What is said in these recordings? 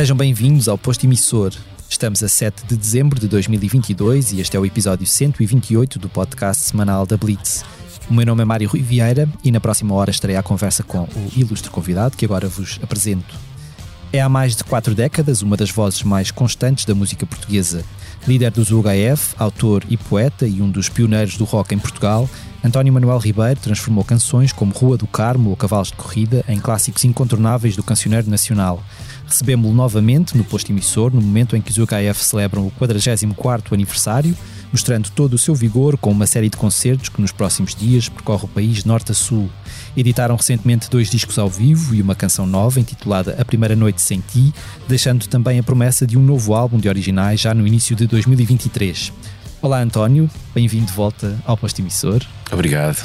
Sejam bem-vindos ao Posto Emissor. Estamos a 7 de dezembro de 2022 e este é o episódio 128 do podcast semanal da Blitz. O meu nome é Mário Rui Vieira e na próxima hora estarei à conversa com o ilustre convidado que agora vos apresento. É há mais de quatro décadas uma das vozes mais constantes da música portuguesa. Líder dos UHF, autor e poeta e um dos pioneiros do rock em Portugal, António Manuel Ribeiro transformou canções como Rua do Carmo ou Cavalos de Corrida em clássicos incontornáveis do cancioneiro nacional. Recebemos-lo novamente no posto emissor no momento em que os UKF celebram o 44º aniversário, mostrando todo o seu vigor com uma série de concertos que nos próximos dias percorre o país norte a sul. Editaram recentemente dois discos ao vivo e uma canção nova intitulada A Primeira Noite Sem Ti, deixando também a promessa de um novo álbum de originais já no início de 2023. Olá António, bem-vindo de volta ao posto emissor. Obrigado.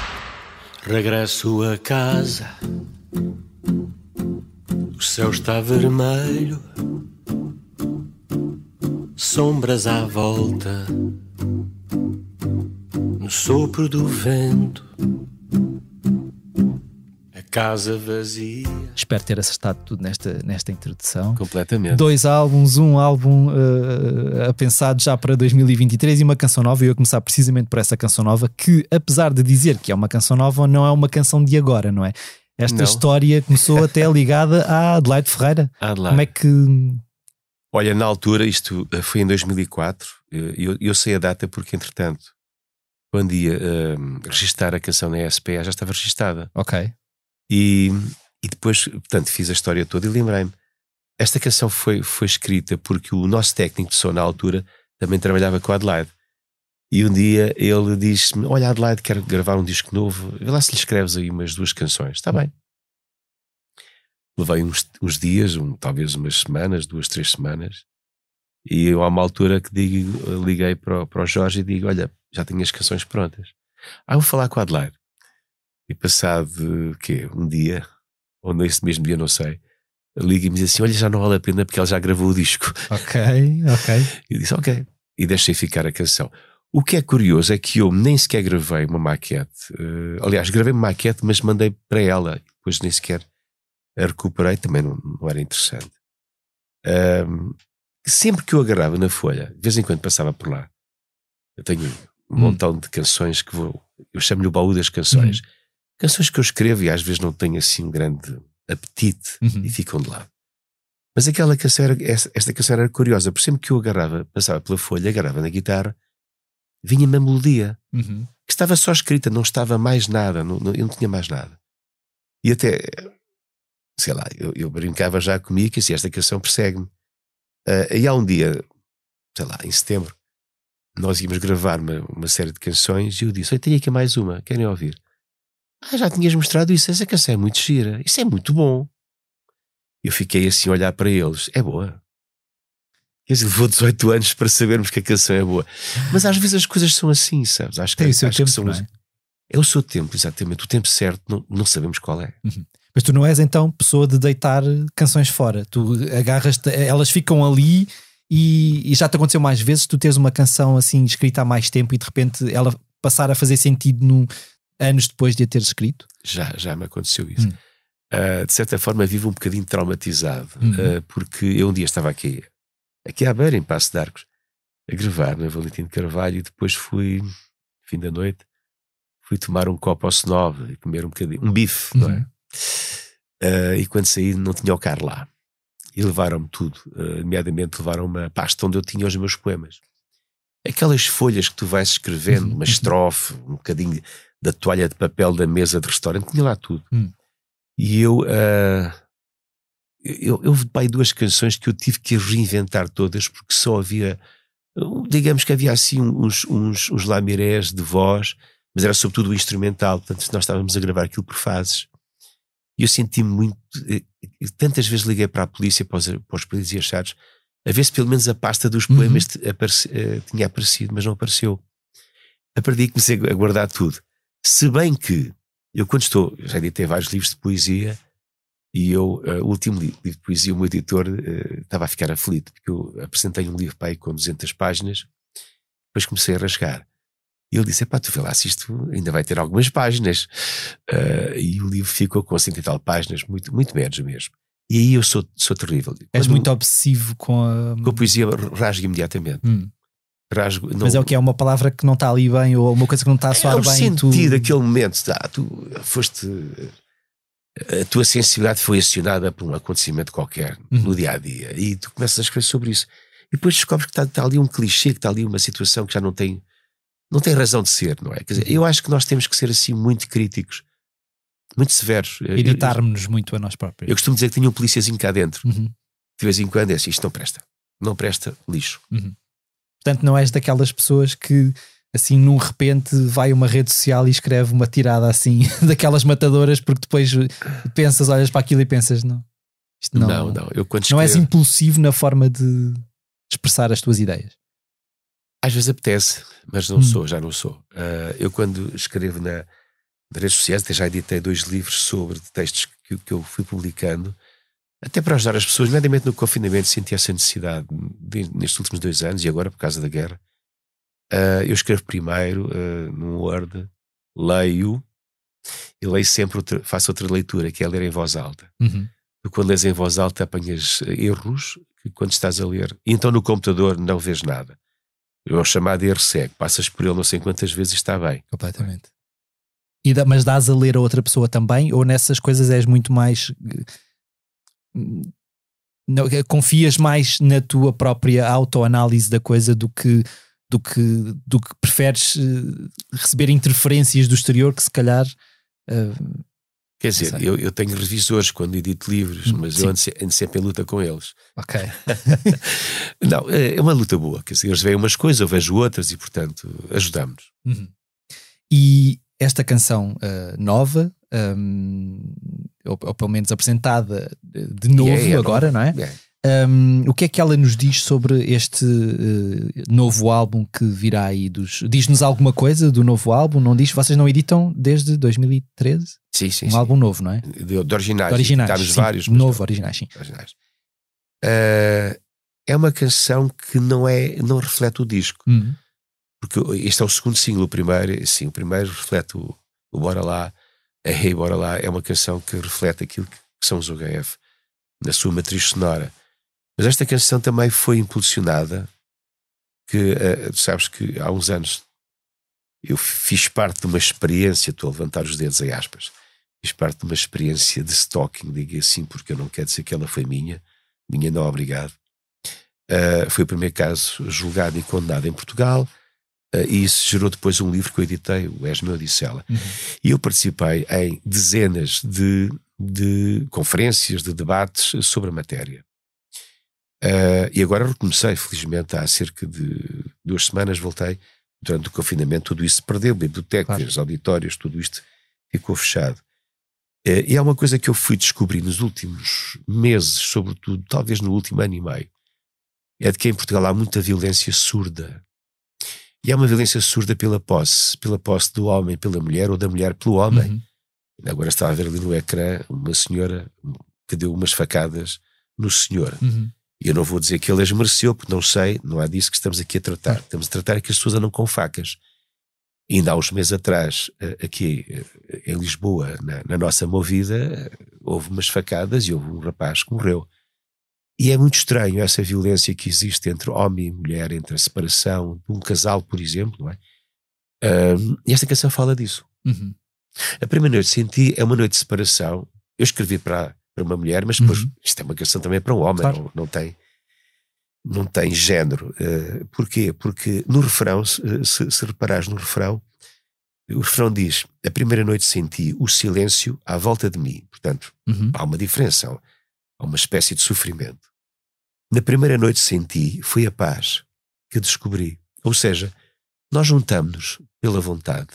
Regresso a casa. O céu está vermelho. Sombras à volta. No sopro do vento. A casa vazia. Espero ter acertado tudo nesta, nesta introdução. Completamente. Dois álbuns, um álbum uh, a pensado já para 2023 e uma canção nova. E eu ia começar precisamente por essa canção nova, que apesar de dizer que é uma canção nova, não é uma canção de agora, não é? Esta Não. história começou até ligada à Adelaide Ferreira. Adelaide. Como é que. Olha, na altura, isto eh, foi em 2004, eh, eu, eu sei a data porque, entretanto, quando ia eh, registar a canção na SPA, já estava registada. Ok. E, e depois, portanto, fiz a história toda e lembrei-me. Esta canção foi, foi escrita porque o nosso técnico de som na altura também trabalhava com a Adelaide. E um dia ele disse-me: Olha, Adelaide, quero gravar um disco novo, vê lá se lhe escreves aí umas duas canções. Está bem. Levei uns, uns dias, um, talvez umas semanas, duas, três semanas. E eu, há uma altura que digo, liguei para o, para o Jorge e digo: Olha, já tenho as canções prontas. Ah, vou falar com a Adelaide. E passado quê? um dia, ou nesse mesmo dia, não sei, liga e me diz assim: Olha, já não vale a pena porque ela já gravou o disco. Ok, ok. E eu disse: Ok. E deixei ficar a canção. O que é curioso é que eu nem sequer gravei uma maquete. Eh, aliás, gravei uma maquete, mas mandei para ela. Depois nem sequer a recuperei, também não, não era interessante. Sempre que eu agarrava na folha, de vez em quando passava por lá, eu tenho um Hum. montão de canções que vou. Eu chamo-lhe o baú das canções. Canções que eu escrevo e às vezes não tenho assim um grande apetite Uhum. e ficam de lado. Mas aquela canção era, esta canção era curiosa, por sempre que eu agarrava, passava pela folha, agarrava na guitarra, vinha-me a melodia, Uhum. que estava só escrita, não estava mais nada, não, não- eu não tinha mais nada. E até, sei lá, eu, eu brincava já comigo que assim, esta canção persegue-me. Ah, e há um dia, sei lá, em setembro, nós íamos gravar uma, uma série de canções e eu disse: tenho aqui mais uma, querem ouvir? Ah, já tinhas mostrado isso, essa canção é muito gira, isso é muito bom. Eu fiquei assim a olhar para eles, é boa. Quer dizer, levou 18 anos para sabermos que a canção é boa. Mas às vezes as coisas são assim, sabes? Acho que, Tem o seu tempo, são é? É o seu tempo, exatamente. O tempo certo não, não sabemos qual é. Mas tu não és então pessoa de deitar canções fora. Tu agarras, elas ficam ali e, e já te aconteceu mais vezes tu teres uma canção assim escrita há mais tempo e de repente ela passar a fazer sentido num, anos depois de a ter escrito. Já, já me aconteceu isso. Hum. Ah, de certa forma, vivo um bocadinho traumatizado, Uhum. ah, porque eu um dia estava aqui, aqui à beira, em Passo de Arcos, a gravar na Valentim de Carvalho e depois fui, fim da noite, fui tomar um copo ao Senove e comer um bocadinho, um bife, não é? Ah, e quando saí não tinha o carro lá. E levaram-me tudo, nomeadamente levaram uma pasta onde eu tinha os meus poemas. Aquelas folhas que tu vais escrevendo, Uhum, uma estrofe, um bocadinho da toalha de papel da mesa de restaurante, tinha lá tudo. Hum. E eu, ah, eu, eu pai duas canções que eu tive que reinventar todas porque só havia, digamos que havia assim uns, uns, uns lamirés de voz, mas era sobretudo o instrumental, portanto nós estávamos a gravar aquilo por fases. E eu senti muito. eh, Tantas vezes liguei para a polícia, para os, para os polícias achados, a ver se pelo menos a pasta dos Uhum. poemas te- apareci- eh, tinha aparecido, mas não apareceu. A partir daí comecei a guardar tudo. Se bem que eu, quando estou, já editei vários livros de poesia, e eu, eh, o último li- livro de poesia, o meu editor eh, estava a ficar aflito, porque eu apresentei um livro para aí com 200 páginas, depois comecei a rasgar. E ele disse: Pá, tu vê lá se isto ainda vai ter algumas páginas. Eh, e o livro ficou com 100 e tal páginas, muito, muito menos mesmo. E aí eu sou, sou terrível. És Quando- muito obsessivo com a. Com a poesia rasgo imediatamente. Hum. Rasgo, não, Mas é o que é uma palavra que não está ali bem ou uma coisa que não está a soar é o bem. sentido tu... daquele momento. Tá, tu foste. A tua sensibilidade foi acionada por um acontecimento qualquer Uhum. no dia a dia e tu começas a escrever sobre isso. E depois descobres que está, está ali um clichê, que está ali uma situação que já não tem, não tem razão de ser, não é? Quer dizer, Uhum. eu acho que nós temos que ser assim muito críticos, muito severos. Eu- eu- Editarmos-nos muito a nós Eu, próprios. costumo dizer que tinha um políciazinho cá dentro. Uhum. De vez em quando é assim, isto não presta. Não presta, lixo. Portanto, não és daquelas pessoas que, assim, num repente, vai a uma rede social e escreve uma tirada assim, daquelas matadoras, porque depois pensas, olhas para aquilo e pensas, não. Isto não, Não, não. Eu quando não és impulsivo na forma de expressar as tuas ideias. Às vezes apetece, mas não Hum. sou, já não sou. Ah, eu, quando escrevo na, nas redes sociais, até já editei dois livros sobre textos que, que eu fui publicando, até para ajudar as pessoas, nomeadamente no confinamento, senti essa necessidade de- nestes últimos dois anos e agora por causa da guerra. Ah, eu escrevo primeiro ah, num Word, leio e leio sempre, outra, faço outra leitura, que é ler em voz alta. Uhum. Tu, quando lês em voz alta, apanhas erros que quando estás a ler. E então no computador não vês nada. É o chamado erro cego. Passas por ele não sei quantas vezes e está bem. Completamente. E mas dás a ler a outra pessoa também? Ou nessas coisas és muito mais. Não, eh, confias mais na tua própria autoanálise da coisa do que, do que, do que preferes eh, receber interferências do exterior que se calhar. eh, Quer dizer, eu, eu tenho revisores quando edito livros, Hum, mas sim. eu ando, ando sempre em luta com eles. ok. Não, é é uma luta boa. Quer dizer, eles veem umas coisas, eu vejo outras e, portanto, ajudamos. Uhum. E esta canção eh, nova, ehm, ou, ou pelo menos apresentada de novo é agora, não é? É. Um, o que é que ela nos diz sobre este eh, novo álbum que virá aí dos. Diz-nos alguma coisa do novo álbum? Não diz? Vocês não editam desde 2013? Sim, sim. um sim. álbum novo, não é? De, de originais. De originais. Editámos vários. novo, não- originais, sim. originais. Ah, é uma canção que não, é, não reflete o disco. Hum, porque este é o segundo single, o primeiro, sim, o primeiro reflete o, o Bora Lá, a Hey Bora Lá, é uma canção que reflete aquilo que, são os UHF na sua matriz sonora. Mas esta canção também foi impulsionada, que tu sabes que há uns anos eu fiz parte de uma experiência, estou a levantar os dedos em aspas, fiz parte de uma experiência de stalking, digo assim, porque eu não quero dizer que ela foi minha, minha não, obrigado. Uh, foi o primeiro caso julgado e condenado em Portugal. Uh, e isso gerou depois um livro que eu editei, o És Meu Dissela. Uhum. E eu participei em dezenas de, de conferências, de debates sobre a matéria. Uh, e agora recomecei, felizmente, há cerca de duas semanas voltei. Durante o confinamento, tudo isso se perdeu, bibliotecas, Claro. auditórios, tudo isto ficou fechado. Uh, e há uma coisa que eu fui descobrir nos últimos meses, sobretudo, talvez no último ano e meio, é de que em Portugal há muita violência surda. E há uma violência surda pela posse, pela posse do homem pela mulher ou da mulher pelo homem. Uhum. Agora estava a ver ali no ecrã uma senhora que deu umas facadas no senhor. Uhum. E eu não vou dizer que ele as mereceu, porque não sei, não é disso que estamos aqui a tratar. Estamos a tratar é que as pessoas andam com facas. E ainda há uns meses atrás, eh, aqui eh, em Lisboa, na, na nossa movida, houve umas facadas e houve um rapaz que morreu. E é muito estranho essa violência que existe entre homem e mulher, entre a separação de um casal, por exemplo, não é? E esta canção fala disso. Uhum. A primeira noite que senti é uma noite de separação. Eu escrevi para, para uma mulher, mas depois Uhum. isto é uma canção também para um homem, Claro. não, não tem não tem género. Eh, porquê? Porque no refrão, se, se, se reparares no refrão, o refrão diz: A primeira noite senti o silêncio à volta de mim. Portanto, Uhum. há uma diferença, há uma espécie de sofrimento. Na primeira noite senti foi a paz que descobri. Ou seja, nós juntamos-nos pela vontade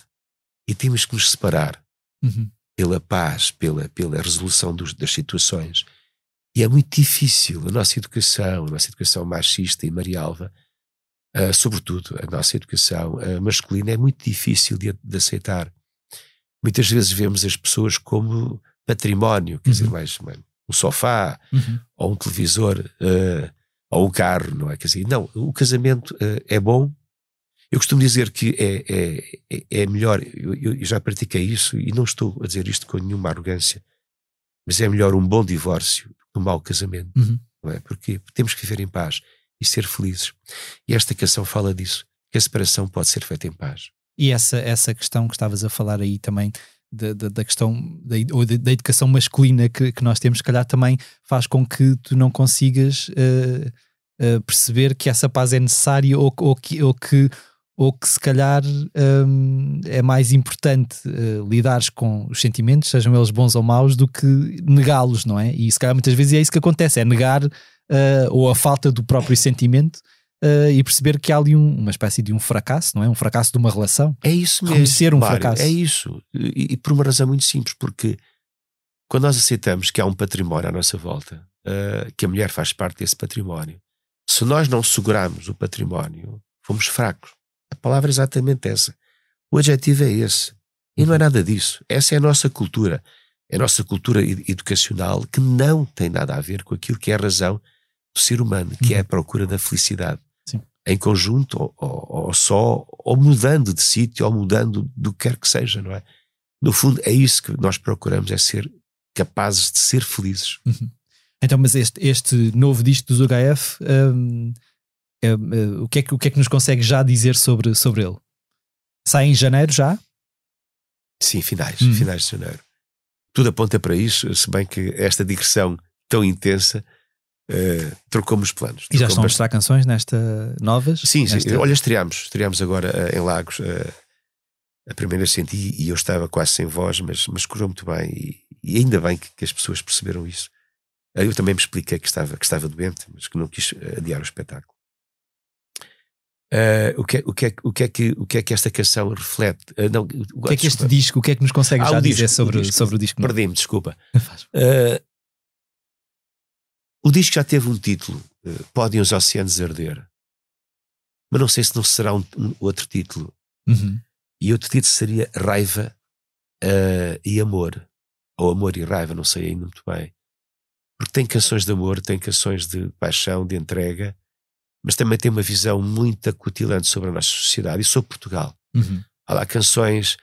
e temos que nos separar Uhum. pela paz, pela, pela resolução dos, das situações. E é muito difícil a nossa educação, a nossa educação machista e marialva, uh, sobretudo a nossa educação uh, masculina, é muito difícil de, de, aceitar. Muitas vezes vemos as pessoas como património, quer uhum. dizer, mais, mais, um sofá, uhum. ou um televisor, uh, ou um carro, não é? Quer dizer, não, o casamento é bom, eu costumo dizer que é, é, é, é melhor, eu, eu, já pratiquei isso e não estou a dizer isto com nenhuma arrogância, mas é melhor um bom divórcio do que um mau casamento, uhum. não é? Porque temos que viver em paz e ser felizes. E esta canção fala disso, que a separação pode ser feita em paz. E essa, essa questão que estavas a falar aí também, da, da, da questão da, ou da, educação masculina que, que nós temos, se calhar também faz com que tu não consigas uh, uh, perceber que essa paz é necessária ou, ou, que, ou que ou que se calhar hum, é mais importante uh, lidares com os sentimentos, sejam eles bons ou maus, do que negá-los, não é? E se calhar muitas vezes é isso que acontece, é negar ou a falta do próprio sentimento uh, e perceber que há ali um, uma espécie de um fracasso, não é? Um fracasso de uma relação. É isso mesmo. Reconhecer um Mário, fracasso. É isso. E, e, por uma razão muito simples, porque quando nós aceitamos que há um património à nossa volta, que a mulher faz parte desse património, se nós não segurarmos o património, fomos fracos. A palavra é exatamente essa. O adjetivo é esse. E não é nada disso. Essa é a nossa cultura. É a nossa cultura educacional que não tem nada a ver com aquilo que é a razão do ser humano, que é a uhum. procura da felicidade. Em conjunto, ou, ou, ou, só, ou mudando de sítio, ou mudando do que quer que seja, não é? No fundo, é isso que nós procuramos, é ser capazes de ser felizes. Uhum. Então, mas este, este novo disco dos UHF um, Uh, o, que é que, o que é que nos consegue já dizer sobre, sobre ele? Sai em janeiro já? Sim, finais, hum. finais de janeiro. Tudo aponta para isso, se bem que esta digressão tão intensa uh, trocou-me os planos. E já estão a mostrar canções nesta novas? Sim, nesta... sim. Olha, estreámos, estreámos agora uh, em Lagos. a primeira senti e eu estava quase sem voz, mas, mas correu muito bem e, e ainda bem que, que, as pessoas perceberam isso. Eu também me expliquei que estava, que estava doente, mas que não quis adiar o espetáculo. Uh, o, que, é, o, que é, o, que é que, o que é que esta canção reflete? Uh, não, o que é que este disco, o que é que nos consegue ah, já dizer sobre, o disco, sobre o disco? Perdi-me, desculpa. Uh, o disco já teve um título, Podem os Oceanos Arder. Mas não sei se não será um, um outro título. Uhum. E outro título seria Raiva e Amor. Ou Amor e Raiva, não sei ainda muito bem. Porque tem canções de amor, tem canções de paixão, de entrega mas também tem uma visão muito acutilante sobre a nossa sociedade e sobre Portugal. Uhum. Há lá canções,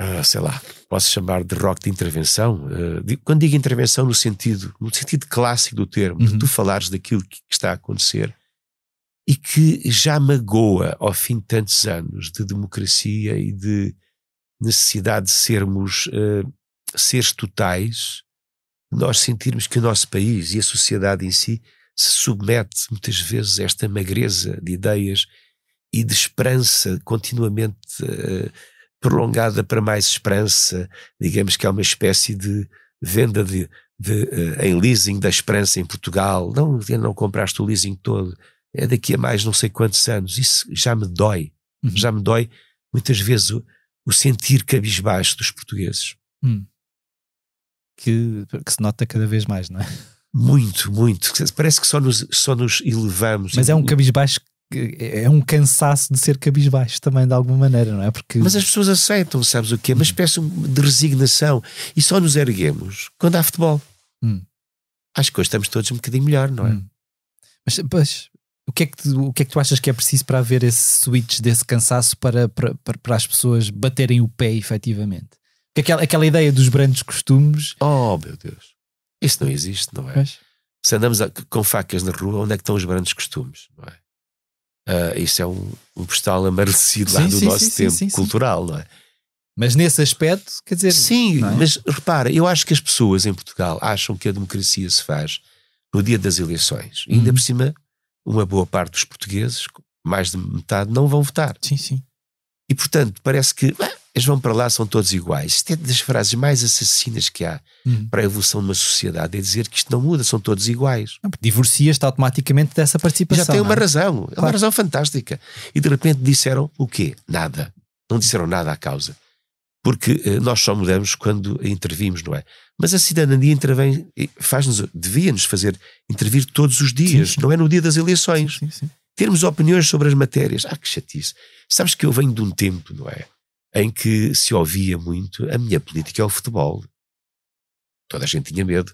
uh, sei lá, posso chamar de rock de intervenção. Uh, quando digo intervenção no sentido, no sentido clássico do termo, uhum. de tu falares daquilo que, que está a acontecer e que já magoa ao fim de tantos anos de democracia e de necessidade de sermos uh, seres totais, nós sentirmos que o nosso país e a sociedade em si se submete muitas vezes a esta magreza de ideias e de esperança continuamente uh, prolongada para mais esperança, digamos que é uma espécie de venda de, de uh, em leasing da esperança em Portugal. Não, não compraste o leasing todo, é daqui a mais não sei quantos anos. Isso já me dói, uhum. já me dói muitas vezes o, o sentir cabisbaixo dos portugueses. Hum. Que, que se nota cada vez mais, não é? Muito, muito. Parece que só nos, só nos elevamos. Mas é um cabisbaixo é um cansaço de ser cabisbaixo também de alguma maneira, não é? Porque... Mas as pessoas aceitam, sabes o quê? Uma espécie de resignação e só nos erguemos quando há futebol. Hum. Acho que hoje estamos todos um bocadinho melhor, não é? Hum. Mas, mas o, que é que tu, o que é que tu achas que é preciso para haver esse switch desse cansaço para, para, para, para as pessoas baterem o pé efetivamente? Porque aquela, aquela ideia dos grandes costumes. Oh meu Deus! Isso não existe, não é? Se andamos com facas na rua, onde é que estão os grandes costumes, não é? Uh, isso é um, um postal amarelecido lá do sim, nosso sim, tempo cultural, não é? Mas nesse aspecto, quer dizer. Sim, é? mas repara, eu acho que as pessoas em Portugal acham que a democracia se faz no dia das eleições. E ainda uhum. por cima, uma boa parte dos portugueses, mais de metade, não vão votar. Sim, sim. E portanto, parece que ah, eles vão para lá, são todos iguais. Isto é das frases mais assassinas que há uhum. para a evolução de uma sociedade, é dizer que isto não muda, são todos iguais. Divorcias-te automaticamente dessa participação. Já tem uma é? razão, é claro. uma razão fantástica. E de repente disseram o quê? Nada. Não disseram nada à causa. porque eh, nós só mudamos quando intervimos, não é? Mas a cidadania intervém, faz-nos, devia-nos fazer intervir todos os dias, Sim. não é no dia das eleições. Sim, sim. Termos opiniões sobre as matérias. Ah, que chatice. Sabes que eu venho de um tempo, não é? Em que se ouvia muito a minha política é o futebol. Toda a gente tinha medo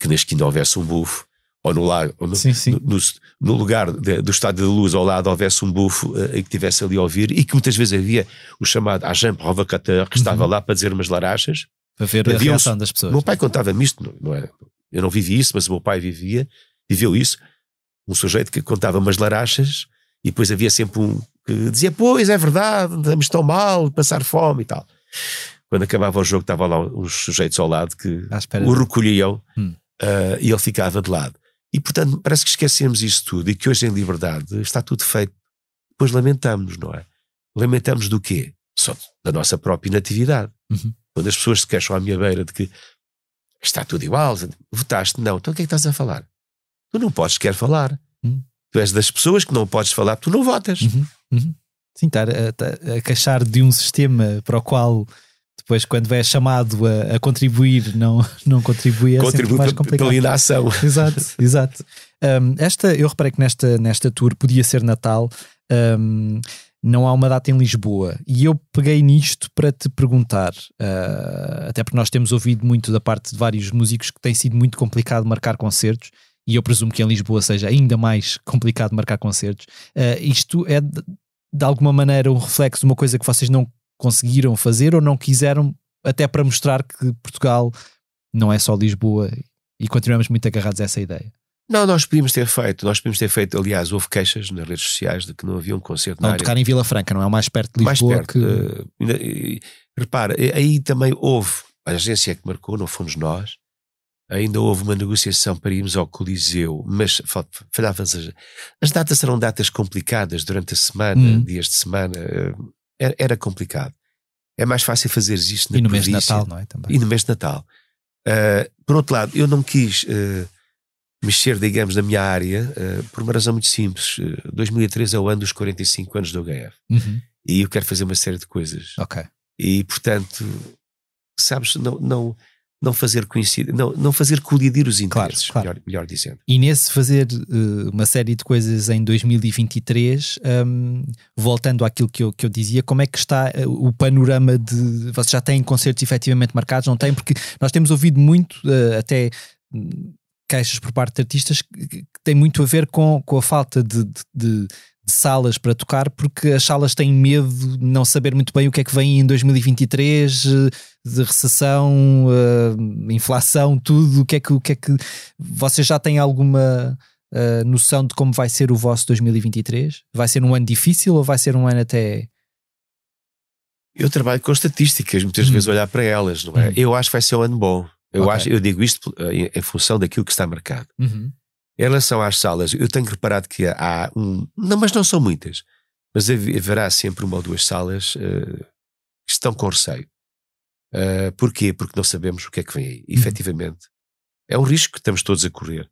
que na esquina houvesse um bufo, ou no, lago, ou no, Sim, sim. no- no- lugar de- do estádio da luz ao lado houvesse um bufo eh, e que tivesse ali a ouvir, e que muitas vezes havia o chamado agent provocateur que estava Uhum. lá para dizer umas larachas. Para ver a Havia um- reação das O pessoas. meu pai contava-me isto, não, não era, eu não vivi isso, mas o meu pai vivia, viveu isso. Um sujeito que contava umas larachas e depois havia sempre um que dizia: Pois é verdade, estamos tão mal, passar fome e tal. Quando acabava o jogo, estavam lá uns sujeitos ao lado que o recolhiam Hum. ah, e ele ficava de lado. E portanto, parece que esquecemos isso tudo e que hoje em liberdade está tudo feito. Depois lamentamos, não é? Lamentamos do quê? Só da nossa própria inatividade. Uhum. Quando as pessoas se queixam à minha beira de que está tudo igual, votaste, não, então o que é que estás a falar? Tu não podes sequer falar. Hum. Tu és das pessoas que não podes falar, tu não votas. Uhum, uhum. Sim, estar a, a- a queixar de um sistema para o qual depois, quando é chamado a, a contribuir, não, não contribui, é Contribui mais complicado. pela inação. Exato, exato. Um, esta, eu reparei que nesta, nesta tour podia ser Natal, um, não há uma data em Lisboa. E eu peguei nisto para te perguntar, uh, até porque nós temos ouvido muito da parte de vários músicos que tem sido muito complicado marcar concertos. E eu presumo que em Lisboa seja ainda mais complicado marcar concertos. Uh, isto é de, de alguma maneira um reflexo de uma coisa que vocês não conseguiram fazer ou não quiseram, até para mostrar que Portugal não é só Lisboa e continuamos muito agarrados a essa ideia. Não, nós podíamos ter feito, nós podíamos ter feito, aliás, houve queixas nas redes sociais de que não havia um concerto na Não área. tocar em Vila Franca, não é o mais perto de mais Lisboa perto. que. e- repara, aí também houve, a agência que marcou, não fomos nós, ainda houve uma negociação para irmos ao Coliseu, mas fal- falhavam as, as datas eram datas complicadas durante a semana, Hum. dias de semana, eh, era, era complicado. É mais fácil fazer isto na e no mês de. Natal, não é? Também. E no mês de Natal. Uh, por outro lado, eu não quis uh, mexer, digamos, na minha área uh, por uma razão muito simples. Uh, 2013 é o ano dos 45 anos do HF. Uhum. E eu quero fazer uma série de coisas. Ok. E, portanto, sabes, não, não, não fazer coincidir, não, não fazer colidir os Claro, interesses, claro. Melhor, melhor dizendo. E nesse fazer uh, uma série de coisas em 2023, um, voltando àquilo que eu, que eu dizia, como é que está uh, o panorama de. Vocês já têm concertos efetivamente marcados? Não têm? Porque nós temos ouvido muito, uh, até hum, queixas por parte de artistas, que, que tem muito a ver com, com a falta de, de- de- de salas para tocar, porque as salas têm medo de não saber muito bem o que é que vem em 2023, uh, de recessão, uh, inflação, tudo. O que é que, o que, é que vocês já têm alguma uh, noção de como vai ser o vosso 2023? Vai ser um ano difícil ou vai ser um ano até. Eu trabalho com estatísticas, muitas Hum. vezes olhar para elas, não é? Hum. Eu acho que vai ser um ano bom. Eu, Ok. acho, eu digo isto em, em função daquilo que está marcado. Uhum. Em relação às salas, eu tenho reparado que há um. Não, mas não são muitas. Mas hav- haverá sempre uma ou duas salas eh, que estão com receio. Eh, porquê? Porque não sabemos o que é que vem aí. Efetivamente. É um risco que estamos todos a correr.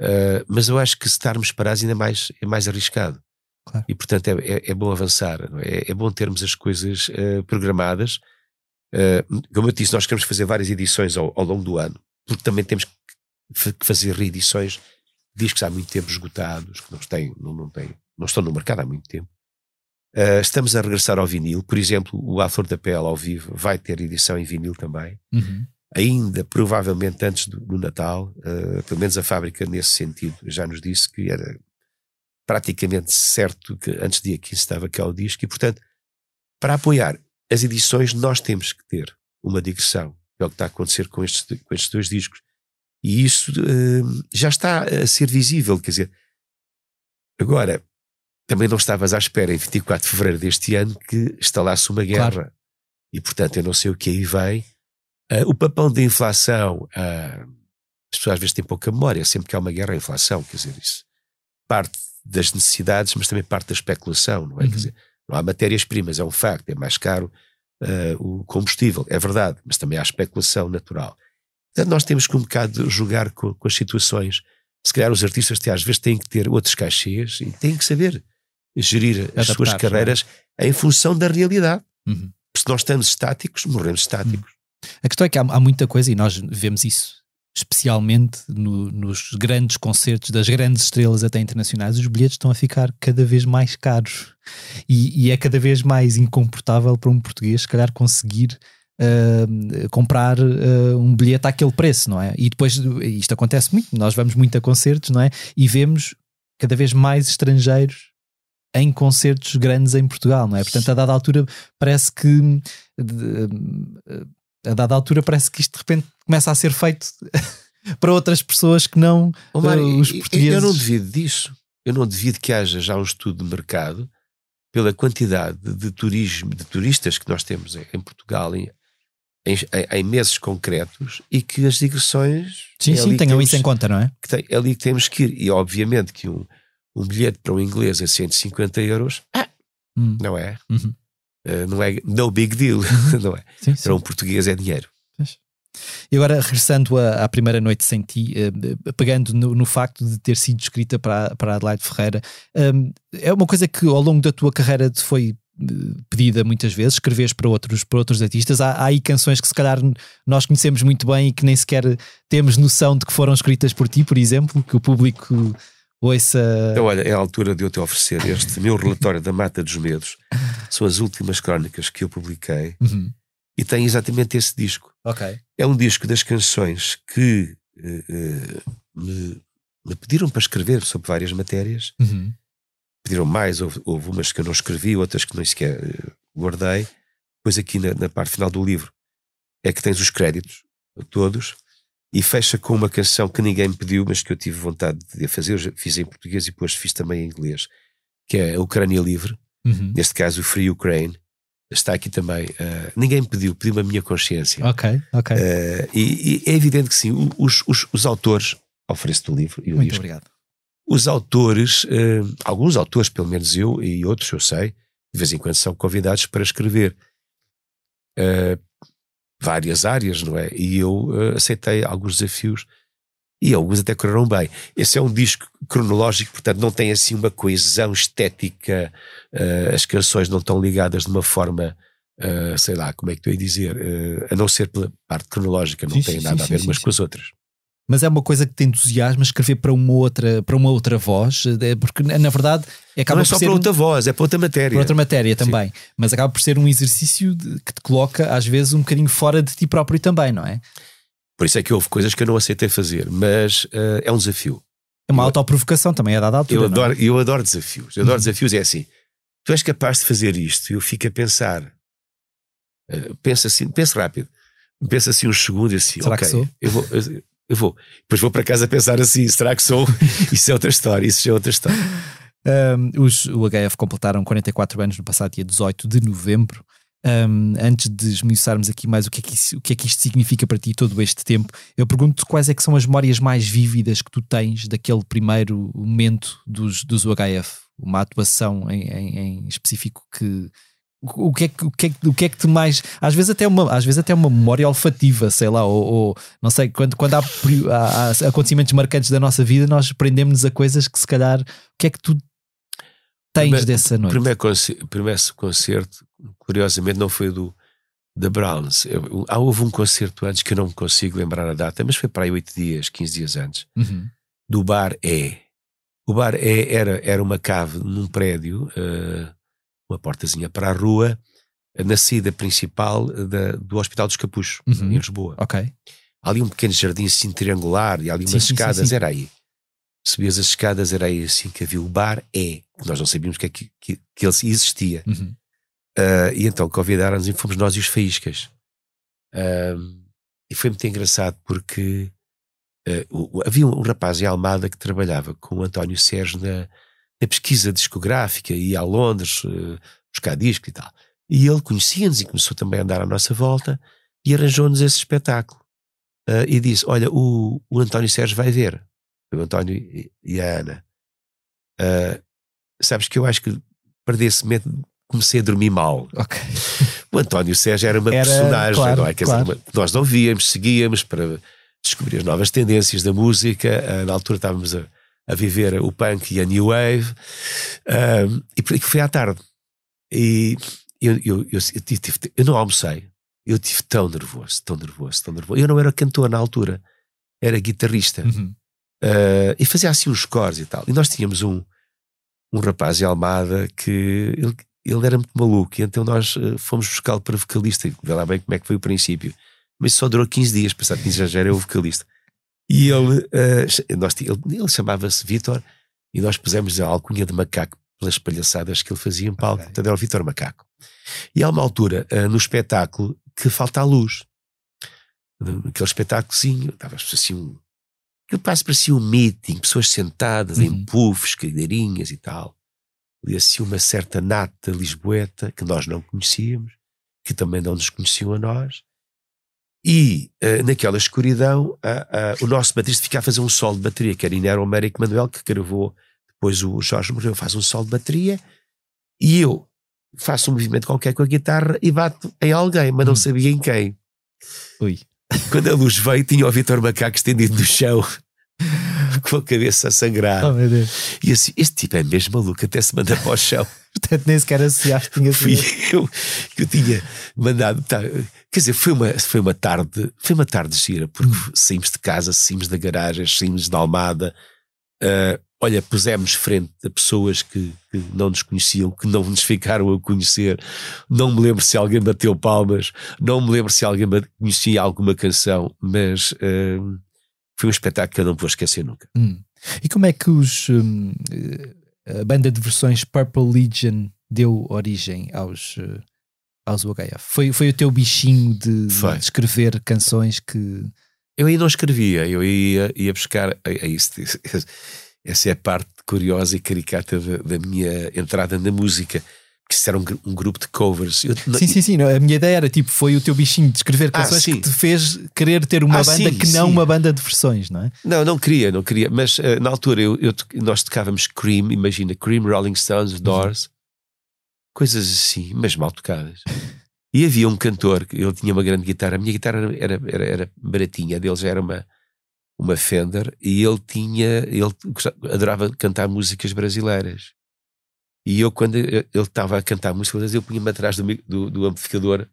Eh, mas eu acho que se estarmos parados ainda é mais, é mais arriscado. Claro. E portanto é, é, é bom avançar. É, é bom termos as coisas eh, programadas. Eh, como eu disse, nós queremos fazer várias edições ao, ao longo do ano, porque também temos que fazer reedições discos há muito tempo esgotados, que não, têm, não, não, têm, não estão no mercado há muito tempo. Uh, estamos a regressar ao vinil, por exemplo, o A Flor da Pele ao vivo vai ter edição em vinil também, Uhum. ainda provavelmente antes do, do Natal, uh, pelo menos a fábrica nesse sentido já nos disse que era praticamente certo que antes dia 15 estava cá o disco e portanto para apoiar as edições nós temos que ter uma digressão, é o que está a acontecer com estes, com estes dois discos e isso uh, já está a ser visível, quer dizer, agora também não estavas à espera em 24 de fevereiro deste ano que instalasse uma guerra Claro. e portanto eu não sei o que aí vem. Ah, o papão da inflação, ah, as pessoas às vezes têm pouca memória, sempre que há uma guerra a inflação, quer dizer, isso parte das necessidades, mas também parte da especulação, não é? Uhum. Quer dizer, não há matérias-primas, é um facto, é mais caro ah, o combustível, é verdade, mas também há especulação natural. Nós temos que um bocado jogar com, com as situações. Se calhar os artistas até às vezes têm que ter outros cachês e têm que saber gerir as Adaptar, suas é? carreiras em função da realidade. Uhum. Se nós estamos estáticos, morremos estáticos. A questão é que há, há muita coisa e nós vemos isso especialmente no- nos grandes concertos das grandes estrelas até internacionais, os bilhetes estão a ficar cada vez mais caros e, e é cada vez mais incomportável para um português, se calhar, conseguir ah, comprar ah, um bilhete àquele preço, não é? E depois isto acontece muito, nós vamos muito a concertos, não é? E vemos cada vez mais estrangeiros em concertos grandes em Portugal, não é? Portanto, a dada altura parece que de- a dada altura parece que isto de repente começa a ser feito para outras pessoas que não Mário, eh, os portugueses. Eu não devido disso. Eu não devido que haja já um estudo de mercado pela quantidade de turismo, de turistas que nós temos em, em Portugal em, em, em meses concretos e que as digressões. Sim, é sim, tenham temos- isso em conta, não é? que tem- é ali que temos que ir. E obviamente que um, um bilhete para um inglês a 150 euros, Hum, não é? Uhum. Eh, não é no big deal, não é? sim, sim. Para um português é dinheiro. E agora, regressando à, à primeira noite sem ti, eh, pegando no, no facto de ter sido escrita para, a- para Adelaide Ferreira, hum, é uma coisa que ao longo da tua carreira te foi eh, pedida muitas vezes, escreves para outros, para outros artistas. Há, há aí canções que se calhar nós conhecemos muito bem e que nem sequer temos noção de que foram escritas por ti, por exemplo, que o público ouça. Então, olha, é a altura de eu te oferecer este meu relatório da Mata dos Medos. São as últimas crónicas que eu publiquei Uhum. e tem exatamente esse disco. Ok. É um disco das canções que eh, eh, me, me pediram para escrever sobre várias matérias. Uhum. Pediram mais, houve, houve umas que eu não escrevi, outras que nem sequer eh, guardei. Depois, aqui na, na parte final do livro, é que tens os créditos todos e fecha com uma canção que ninguém me pediu, mas que eu tive vontade de fazer. Eu fiz em português e depois fiz também em inglês, que é a Ucrânia Livre, Uhum. neste caso o Free Ukraine. Está aqui também. eh, ninguém me pediu, pediu-me a minha consciência. Ok, ok. Eh, e, e é evidente que sim, os, os, os autores, ofereço-te o livro e o Muito disco, obrigado. Os autores, eh, alguns autores, pelo menos eu e outros eu sei, de vez em quando são convidados para escrever eh, várias áreas, não é? E eu eh, aceitei alguns desafios e alguns até correram bem. Esse é um disco cronológico, portanto não tem assim uma coesão estética, as canções não estão ligadas de uma forma. eh, sei lá, como é que tu ia dizer, eh, a não ser pela parte cronológica, não Sim, tem sim, nada sim, a ver umas com as outras. Mas é uma coisa que te entusiasma escrever para uma outra, para uma outra voz, eh, porque na verdade acaba não é só para um- outra voz, é para outra matéria. para outra matéria também, mas acaba por ser um exercício de- que te coloca às vezes um bocadinho fora de ti próprio também, não é? Por isso é que houve coisas que eu não aceitei fazer, mas eh, é um desafio. É uma Eu- autoprovocação também a dada altura. Eu é? adoro, eu adoro desafios. Eu adoro desafios, é assim. Tu és capaz de fazer isto, eu fico a pensar. eh, pensa assim, pensa rápido. Pensa assim uns segundos e assim, Será ok, eu vou, eu, eu vou. Depois vou para casa pensar assim, será que sou? Isso é outra história, isso é outra história. Um, os, o HF completaram 44 anos no passado dia 18 de novembro. Um, antes de esmiuçarmos aqui mais o que, é que isso- o que é que isto significa para ti todo este tempo, eu pergunto quais é que são as memórias mais vívidas que tu tens daquele primeiro momento dos, dos UHF, uma atuação em, em- em específico que o que, é que, o, que é que, o que é que te mais às vezes até uma, às vezes até uma memória olfativa, sei lá, ou, ou não sei, quando, quando há, há- há acontecimentos marcantes da nossa vida, nós prendemos-nos a coisas que se calhar o que é que tu tens Primeiro- dessa noite? Primeiro, conce- primeiro concerto, curiosamente, não foi do da Browns. Eu- há, houve um concerto antes que eu não me consigo lembrar a data, mas foi para aí 8 dias, 15 dias antes. Uhum. do Bar E. O Bar E era, era uma cave num prédio, eh, uma portazinha para a rua, na saída principal eh, da- do Hospital dos Capuchos, Uhum. em Lisboa. Ok. Há ali um pequeno jardim assim triangular e há ali Sim, umas sim, escadas, sim. era aí. Subias as escadas, era aí assim que havia o Bar E, que nós não sabíamos que, é que, que, que ele existia. Uhum. Ah, e então convidaram-nos e fomos nós e os Faíscas. Ahm, e foi muito engraçado porque o- o- havia um rapaz em Almada que trabalhava com o António Sérgio na, na pesquisa discográfica, ia a Londres ah, buscar disco e tal. E ele conhecia-nos e começou também a andar à nossa volta e arranjou-nos esse espetáculo. Ah, e disse: Olha, o, o António Sérgio vai ver. O António e, e a Ana. Ah, sabes que eu acho que perdi esse momento, comecei a dormir mal. O António Sérgio era uma Era, personagem, claro, não é? Quer claro. dizer, nós não víamos, seguíamos para descobrir as novas tendências da música. Ah, na altura estávamos a, a viver o punk e a new wave. E foi à tarde. E, eu, eu, eu, eu, eu não almocei. Eu tive tão nervoso, tão nervoso, tão nervoso. Eu não era cantor na altura, era guitarrista. Uhum. Uh, e fazia assim uns cores e tal. E nós tínhamos um, um rapaz em Almada que ele, ele era muito maluco, e então nós uh, fomos buscá-lo para vocalista. Vê lá bem como é que foi o princípio. Mas só durou 15 dias, pensar que já era o vocalista. E ele, uh, nós, ele, ele chamava-se Vitor, e nós pusemos a alcunha de macaco pelas palhaçadas que ele fazia em palco. Okay. Então era o Vitor Macaco. E há uma altura no espetáculo que falta a luz. Aquele espetáculozinho, estava assim um Aquilo parece parecia um meeting, pessoas sentadas uhum. em puffs, cadeirinhas e tal. E assim uma certa nata lisboeta que nós não conhecíamos, que também não nos conheciam a nós. E uh, naquela escuridão, uh, uh, o nosso baterista fica a fazer um solo de bateria, que era Inero Américo Manuel, que gravou, depois o Jorge morreu, faz um solo de bateria, e eu faço um movimento qualquer com a guitarra e bato em alguém, mas não hum. sabia em quem. Ui. Quando a luz veio, tinha o Vitor Macaco estendido no chão, com a cabeça a sangrar. Oh. E assim, este tipo é mesmo maluco, até se manda para o chão. Portanto, nem sequer associaste tinha Fui eu que eu tinha mandado. Tá, quer dizer, foi uma, foi uma tarde, foi uma tarde gira, porque hum. saímos de casa, saímos da garagem, saímos da Almada. Uh, olha, pusemos frente a pessoas que, que, não nos conheciam, que não nos ficaram a conhecer. Não me lembro se alguém bateu palmas, não me lembro se alguém conhecia alguma canção, mas uh, foi um espetáculo que eu não vou esquecer nunca. Hum. E como é que os, um, a banda de versões Purple Legion deu origem aos, uh, aos UHF? Foi, foi o teu bichinho de, de escrever canções que. Eu aí não escrevia, eu ia, ia buscar. É, é isso, essa é a parte curiosa e caricata da, da minha entrada na música que isso era um, um, grupo de covers. Eu, sim, sim, sim. A minha ideia era tipo, foi o teu bichinho de escrever ah, canções ah, que te fez querer ter uma ah, banda sim, que não sim. uma banda de versões, não é? Não, não queria, não queria. Mas uh, na altura eu, eu, nós tocávamos Cream, imagina, Cream, Rolling Stones, Doors, uhum. Coisas assim, mas mal tocadas. e havia um cantor, ele tinha uma grande guitarra, a minha guitarra era, era, era baratinha, a deles era uma, uma Fender, e ele tinha, ele adorava cantar músicas brasileiras. E eu, quando ele estava a cantar músicas, eu punha-me atrás do, do, do, amplificador,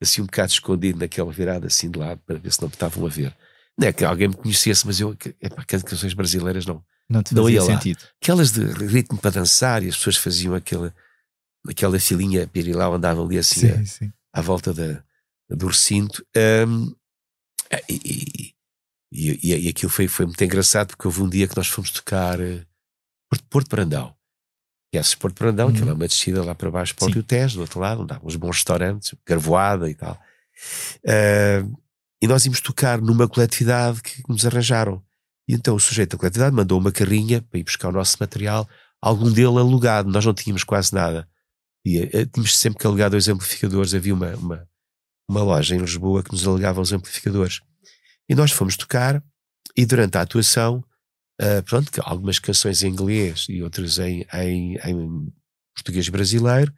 assim um bocado escondido naquela virada, assim de lado, para ver se não me estavam a ver. Não é que alguém me conhecesse, mas eu, é para canções brasileiras não. Não te não ia sentido. Lá. Aquelas de ritmo para dançar e as pessoas faziam aquela, aquela filinha pirilau, andavam ali assim sim, a, sim. à volta da, do recinto. Um, e, e, e, e, aquilo foi, foi muito engraçado porque houve um dia que nós fomos tocar uh, Porto, Porto Brandão Conheces Porto Brandão, uhum. que é uma descida lá para baixo para o Rio Tejo, do outro lado, onde há uns bons restaurantes, Garvoada e tal. Uh, e nós íamos tocar numa coletividade que nos arranjaram. E então o sujeito da coletividade mandou uma carrinha para ir buscar o nosso material, algum dele alugado, nós não tínhamos quase nada. E uh, tínhamos sempre que alugar dois amplificadores, havia uma, uma, uma loja em Lisboa que nos alugava os amplificadores. E nós fomos tocar, e durante a atuação Uh, pronto, algumas canções em inglês e outras em, em, em, português brasileiro.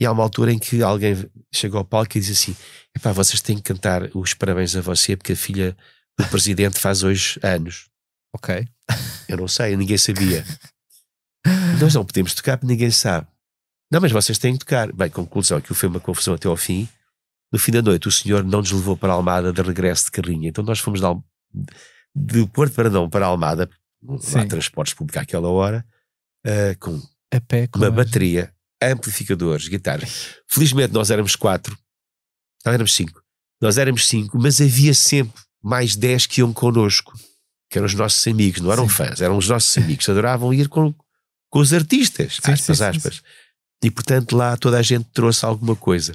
E há uma altura em que alguém chega ao palco e diz assim: Epá, vocês têm que cantar os parabéns a você porque a filha do presidente faz hoje anos. Ok. Eu não sei, ninguém sabia. Nós não podemos tocar porque ninguém sabe. Não, mas vocês têm que tocar. Bem, conclusão, aquilo foi uma confusão até ao fim. No fim da noite, o senhor não nos levou para a Almada de regresso de carrinha. Então nós fomos de, de Porto Paradão para a Almada não há transportes públicos àquela hora, uh, com pé, uma bateria, amplificadores, guitarras. Felizmente nós éramos quatro, não éramos cinco. Nós éramos cinco, mas havia sempre mais dez que iam connosco, que eram os nossos amigos, não eram sim. fãs, eram os nossos amigos, adoravam ir com, com os artistas, sim, aspas, sim, aspas. E portanto lá toda a gente trouxe alguma coisa.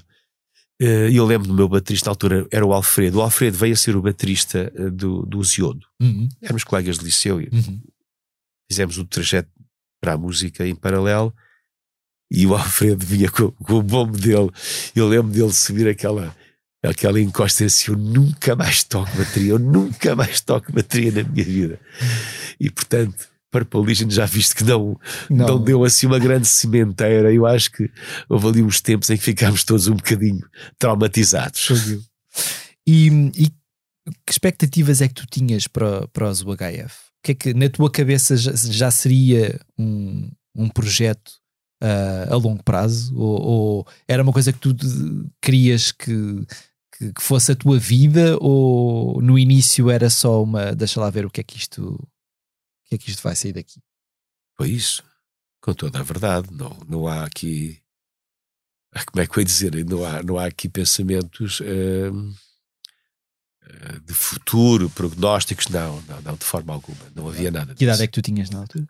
Eh, e eu lembro do meu baterista na altura, era o Alfredo. O Alfredo veio a ser o baterista eh, do, do Ziodo. Uhum. Éramos colegas de liceu e uhum. fizemos o trajeto para a música em paralelo. E o Alfredo vinha com, com o bombo dele. Eu lembro dele subir aquela, aquela encosta assim: Eu nunca mais toco bateria, eu nunca mais toco bateria na minha vida. E portanto Purple Legion já viste que não, não, não. deu assim uma grande cimenteira. Eu acho que houve ali uns tempos em que ficámos todos um bocadinho traumatizados. E, e que expectativas é que tu tinhas para, para os UHF? O que é que na tua cabeça já, já seria um, um projeto uh, a longo prazo? Ou, ou, era uma coisa que tu querias que, que, que, fosse a tua vida? Ou no início era só uma deixa lá ver o que é que isto, o que é que isto vai sair daqui? Foi isso, com toda a verdade. Não, não há aqui. Como é que eu ia dizer? Não há, não há aqui pensamentos. Uh, de futuro, prognósticos, não, não, não, de forma alguma. Não havia nada disso. Que idade é que tu tinhas na altura?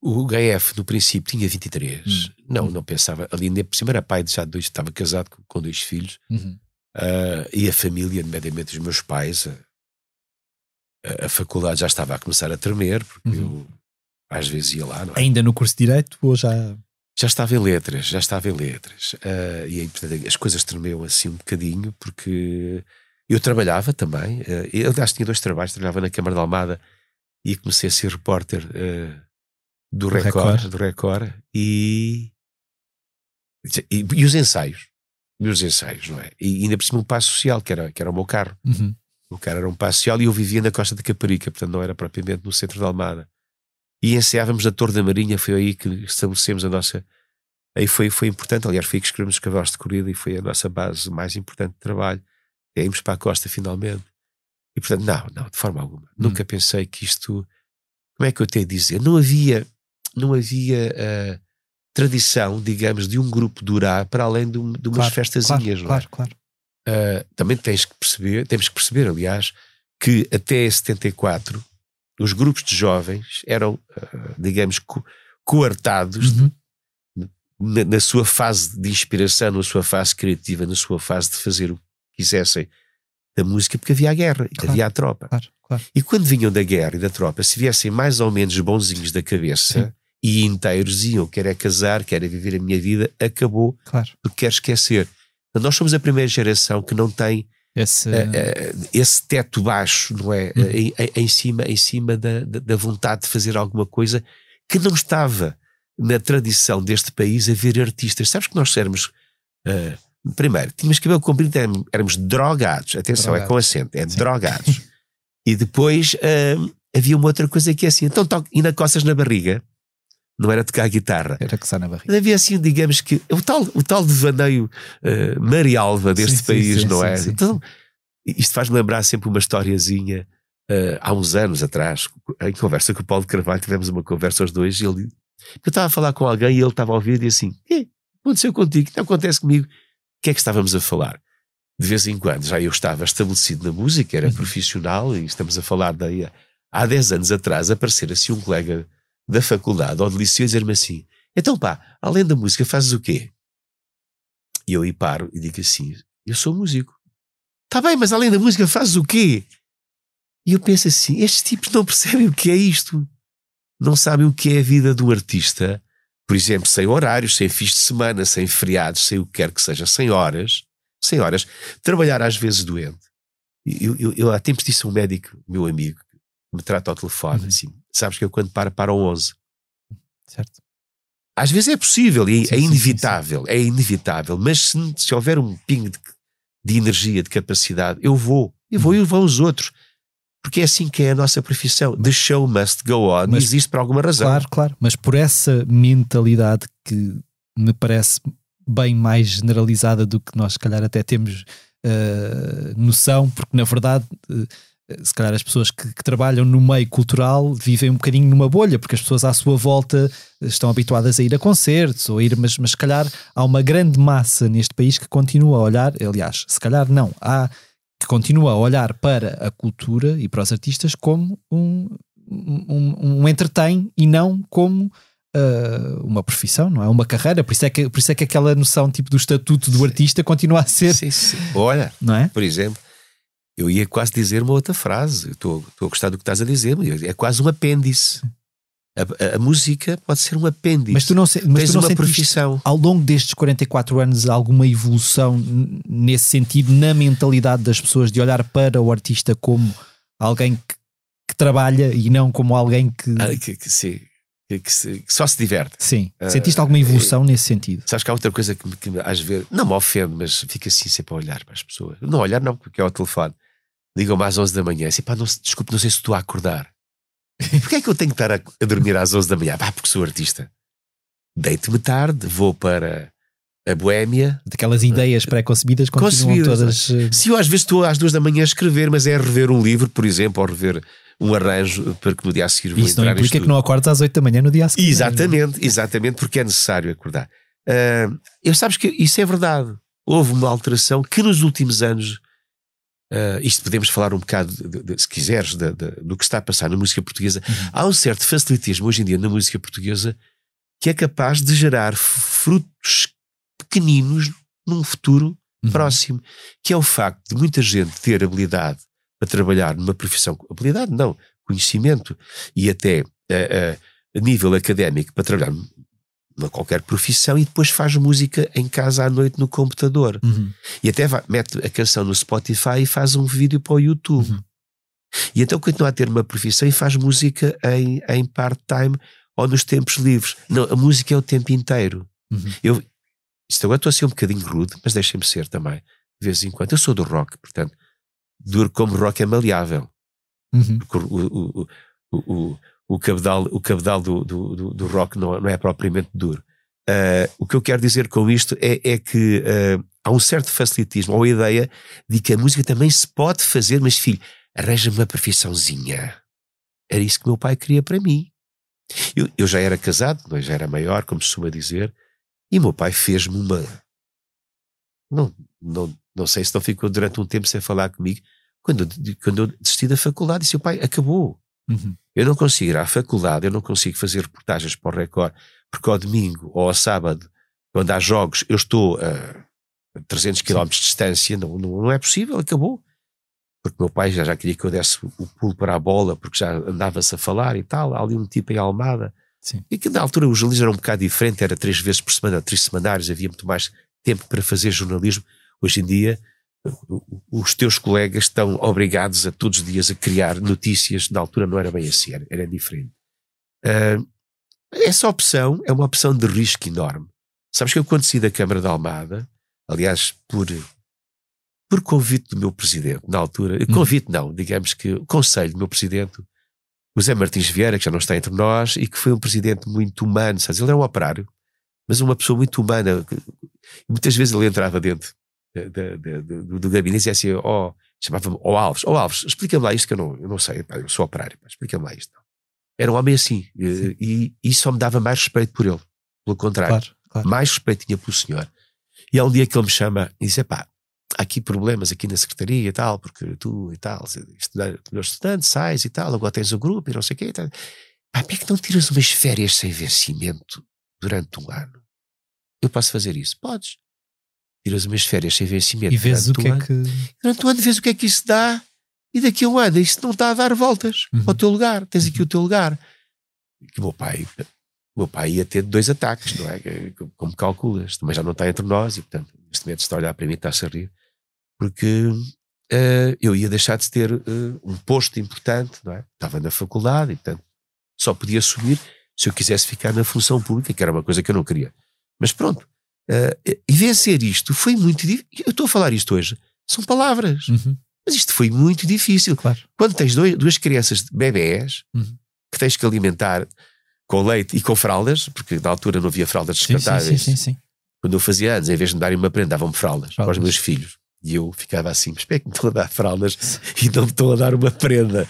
O HF, no princípio, tinha 23. Hum. Não, hum. não pensava. Ali, nem por cima, era pai de já dois, estava casado com, com dois filhos. Uhum. Uh, e a família, nomeadamente os meus pais, a, a, faculdade já estava a começar a tremer, porque uhum. eu às vezes ia lá. É? Ainda no curso de Direito ou já. Já estava em letras, já estava em letras. Uh, e aí, portanto, as coisas tremeu assim um bocadinho, porque eu trabalhava também. Uh, eu, aliás, tinha dois trabalhos. Trabalhava na Câmara de Almada e comecei a ser repórter uh, do, Record, Record, do Record e, e, e, os ensaios. E os ensaios, não é? E ainda por cima um passo social, que era, que era o meu carro. Uhum. O carro era um passo social e eu vivia na costa de Caparica, portanto não era propriamente no centro de Almada. E ensaiávamos na Torre da Marinha, foi aí que estabelecemos a nossa. Aí foi, foi importante, aliás, foi aí que escrevemos os cavalos de corrida e foi a nossa base mais importante de trabalho. E íamos para a costa finalmente. E portanto, não, não, de forma alguma. Hum. Nunca pensei que isto. Como é que eu tenho a dizer? Não havia não havia uh, tradição, digamos, de um grupo durar para além de, um, de umas claro, festazinhas. Claro, é? claro, claro. Uh, também tens que perceber, temos que perceber, aliás, que até 74 os grupos de jovens eram, uh, digamos, co coartados uhum. na, na, sua fase de inspiração, na sua fase criativa, na sua fase de fazer o que quisessem da música, porque havia a guerra, claro, havia a tropa. Claro, claro. E quando vinham da guerra e da tropa, se viessem mais ou menos bonzinhos da cabeça, Sim e inteiros iam, quer é casar, quer é viver a minha vida, acabou claro. porque quer esquecer. Nós somos a primeira geração que não tem esse, uh, uh, esse teto baixo, não é? Uhum. Em, em, cima, em cima da, da vontade de fazer alguma coisa que não estava na tradição deste país a ver artistas. Sabes que nós éramos. Uh, primeiro, tínhamos cabelo comprido, éramos drogados. Atenção, drogados. é com acento, é Sim. drogados. e depois havia uma outra coisa que é assim: então, ainda coças na barriga não era tocar guitarra. Era coçar na barriga. Havia assim, digamos que, o tal, o tal devaneio uh, marialva deste sim, país, sim, não sim, é? Então, isto faz-me lembrar sempre uma historiazinha. Uh, há uns anos atrás, em conversa com o Paulo de Carvalho, tivemos uma conversa os dois, e ele, eu estava a falar com alguém e ele estava a ouvir e assim, que aconteceu contigo? Não acontece comigo. O que é que estávamos a falar? De vez em quando já eu estava estabelecido na música, era uhum. profissional, e estamos a falar daí há 10 anos atrás, aparecer assim um colega da faculdade ou de liceu e dizer-me assim: então pá, além da música, fazes o quê? E eu aí paro e digo assim: eu sou músico. Está bem, mas além da música, fazes o quê? E eu penso assim: estes tipos não percebem o que é isto. Não sabem o que é a vida do artista. Por exemplo, sem horários, sem fins de semana, sem feriados, sem o que quer que seja, sem horas. Sem horas. Trabalhar às vezes doente. Eu, eu, eu há tempos disse a um médico, meu amigo, me trata ao telefone, uhum. assim, sabes que eu quando paro, para o 11. Certo. Às vezes é possível e sim, é inevitável, sim, sim. é inevitável, mas se, se houver um ping de, de, energia, de capacidade, eu vou, eu vou uhum. e vão os outros. Porque é assim que é a nossa profissão. The show must go on. Mas, existe por alguma razão. Claro, claro. Mas por essa mentalidade que me parece bem mais generalizada do que nós, se calhar, até temos uh, noção, porque na verdade. Uh, se calhar as pessoas que, que, trabalham no meio cultural vivem um bocadinho numa bolha, porque as pessoas à sua volta estão habituadas a ir a concertos ou a ir, mas, mas se calhar há uma grande massa neste país que continua a olhar, aliás, se calhar não, há que continua a olhar para a cultura e para os artistas como um, um, um entretém e não como uh, uma profissão, não é? Uma carreira, por isso é que, por isso é que aquela noção tipo do estatuto do artista continua a ser. Sim, sim. Olha, não é? por exemplo eu ia quase dizer uma outra frase. Estou a gostar do que estás a dizer, é quase um apêndice. A, a, a, música pode ser um apêndice. Mas tu não, se, mas Tens tu não uma profissão. Ao longo destes 44 anos, alguma evolução nesse sentido, na mentalidade das pessoas, de olhar para o artista como alguém que, que trabalha e não como alguém que. Ah, que, que sim. Que, se, que, só se diverte. Sim. Uh, Sentiste alguma evolução uh, nesse sentido? Sabes que há outra coisa que, que às vezes não me ofende, mas fica assim sempre a olhar para as pessoas. Não olhar, não, porque é o telefone ligam-me às 11 da manhã, assim, pá, não, desculpe, não sei se estou a acordar. Porquê é que eu tenho que estar a, a dormir às 11 da manhã? Pá, porque sou artista. deito-me tarde, vou para a Boémia. Daquelas ideias pré-concebidas continuam todas. eh, Se eu às vezes estou às duas da manhã a escrever, mas é rever um livro, por exemplo, ou rever um arranjo para que no dia a seguir Isso não implica que não acordes às 8 da manhã no dia a seguir. Exatamente, exatamente, porque é necessário acordar. Ah, eu sabes que isso é verdade. Houve uma alteração que nos últimos anos, ah, isto podemos falar um bocado, de- de- se quiseres, de- do que está a passar na música portuguesa. Há um certo facilitismo hoje em dia na música portuguesa que é capaz de gerar frutos pequeninos num futuro Uhum. próximo, que é o facto de muita gente ter habilidade para trabalhar numa profissão, habilidade não, conhecimento e até a nível académico para trabalhar numa qualquer profissão e depois faz música em casa à noite no computador. Uhum. E até vai- mete a canção no Spotify e faz um vídeo para o YouTube. Uhum. E então continua a ter uma profissão e faz música em, em part-time ou nos tempos livres. Não, a música é o tempo inteiro. Uhum. Eu, isto agora estou a ser um bocadinho rude, mas deixem-me ser também, de vez em quando. Eu sou do rock, portanto, duro como rock é maleável. Uhum. Porque o, o, o, o, cabedal, o cabedal do, do, do, do rock não, não é propriamente duro. Ah, o que eu quero dizer com isto é, é que ah, há um certo facilitismo, ou a ideia de que a música também se pode fazer, mas filho, arranja-me uma profissãozinha. Era isso que meu pai queria para mim. Eu, eu já era casado, mas já era maior, como se costuma dizer, e meu pai fez-me uma. Não, não, não sei se não ficou durante um tempo sem falar comigo. Quando, quando eu desisti da faculdade, disse: o pai, acabou. Uhum. Eu não consigo ir à faculdade, eu não consigo fazer reportagens para o Record, porque ao domingo ou ao sábado, quando há jogos, eu estou a 300 km de distância, não, não, não é possível, acabou. Porque meu pai já, já queria que eu desse o, pulo para a bola, porque já andava-se a falar e tal. Há ali um tipo em Almada. Sim. E que na altura o jornalismo era um bocado diferente, era três vezes por semana, três semanários, havia muito mais tempo para fazer jornalismo. Hoje em dia, os teus colegas estão obrigados a todos os dias a criar notícias. Na altura não era bem assim, era, era diferente. Ah, essa opção é uma opção de risco enorme. Sabes que eu, quando saí da Câmara de Almada, aliás, por, por convite do meu presidente, na altura, convite não, digamos que o conselho do meu presidente, o Zé Martins Vieira, que já não está entre nós, e que foi um presidente muito humano, sabes? Ele era um operário, mas uma pessoa muito humana. Muitas vezes ele entrava dentro do, do gabinete e assim: Ó, chamava-me, ó Alves, ó Alves, explica-me lá isto que eu não, eu não sei, pá, eu sou operário, explica-me lá isto. Era um homem assim, e, e isso só me dava mais respeito por ele. Pelo contrário, Claro, claro. mais respeito tinha pelo senhor. E há um dia que ele me chama e diz: pá, há aqui problemas aqui na secretaria e tal, porque tu e tal, estudante, meus estudantes, sais e tal, agora tens o grupo e não sei o quê. E tal. Pá, como é que não tiras umas férias sem vencimento durante um ano? Eu posso fazer isso? Podes. Tiras umas férias sem vencimento. E vês o que é ano. que. Durante um ano vês o que é que isso dá e daqui a um ano isso não está a dar voltas Uhum. ao teu lugar. Tens aqui o teu lugar. Que o meu pai, o meu pai ia ter dois ataques, não é? Como calculas, também já não está entre nós e, portanto, neste momento está a olhar para mim e está-se a rir, porque eh, eu ia deixar de ter eh, um posto importante, não é? Estava na faculdade e, portanto, só podia subir se eu quisesse ficar na função pública, que era uma coisa que eu não queria. Mas pronto, eh, e vencer isto foi muito difícil. Eu estou a falar isto hoje, são palavras, Uhum. mas isto foi muito difícil. Claro. Quando tens dois- duas crianças de bebés Uhum. que tens que alimentar com leite e com fraldas, porque na altura não havia fraldas Sim, sim, descartáveis. sim, sim, sim. Quando eu fazia anos, em vez de me darem uma prenda, davam-me fraldas, para Fraldas. os meus filhos. E eu ficava assim, mas espera que me estão a dar fraldas e não me estão a dar uma prenda.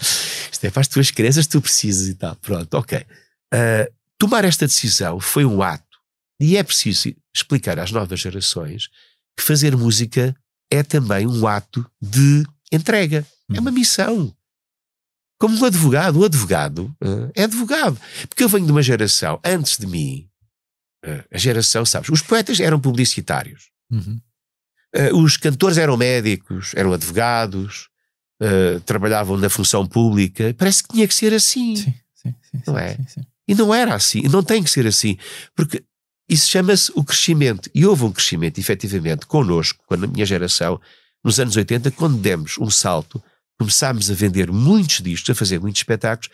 Isto é para as tuas crianças que tu precisas e tal. Pronto, ok. Ah, tomar esta decisão foi um ato. E é preciso explicar às novas gerações que fazer música é também um ato de entrega. É uma missão. Como um advogado, o advogado ah, é advogado. Porque eu venho de uma geração antes de mim, ah, a geração, sabes, os poetas eram publicitários. Uhum. Uh, os cantores eram médicos, eram advogados, uh, trabalhavam na função pública. Parece que tinha que ser assim. Sim, sim, sim. Não é? sim, sim. E não era assim. Não tem que ser assim. Porque isso chama-se o crescimento. E houve um crescimento, efetivamente, connosco, quando a minha geração, nos anos 80, quando demos um salto, começámos a vender muitos discos, a fazer muitos espetáculos,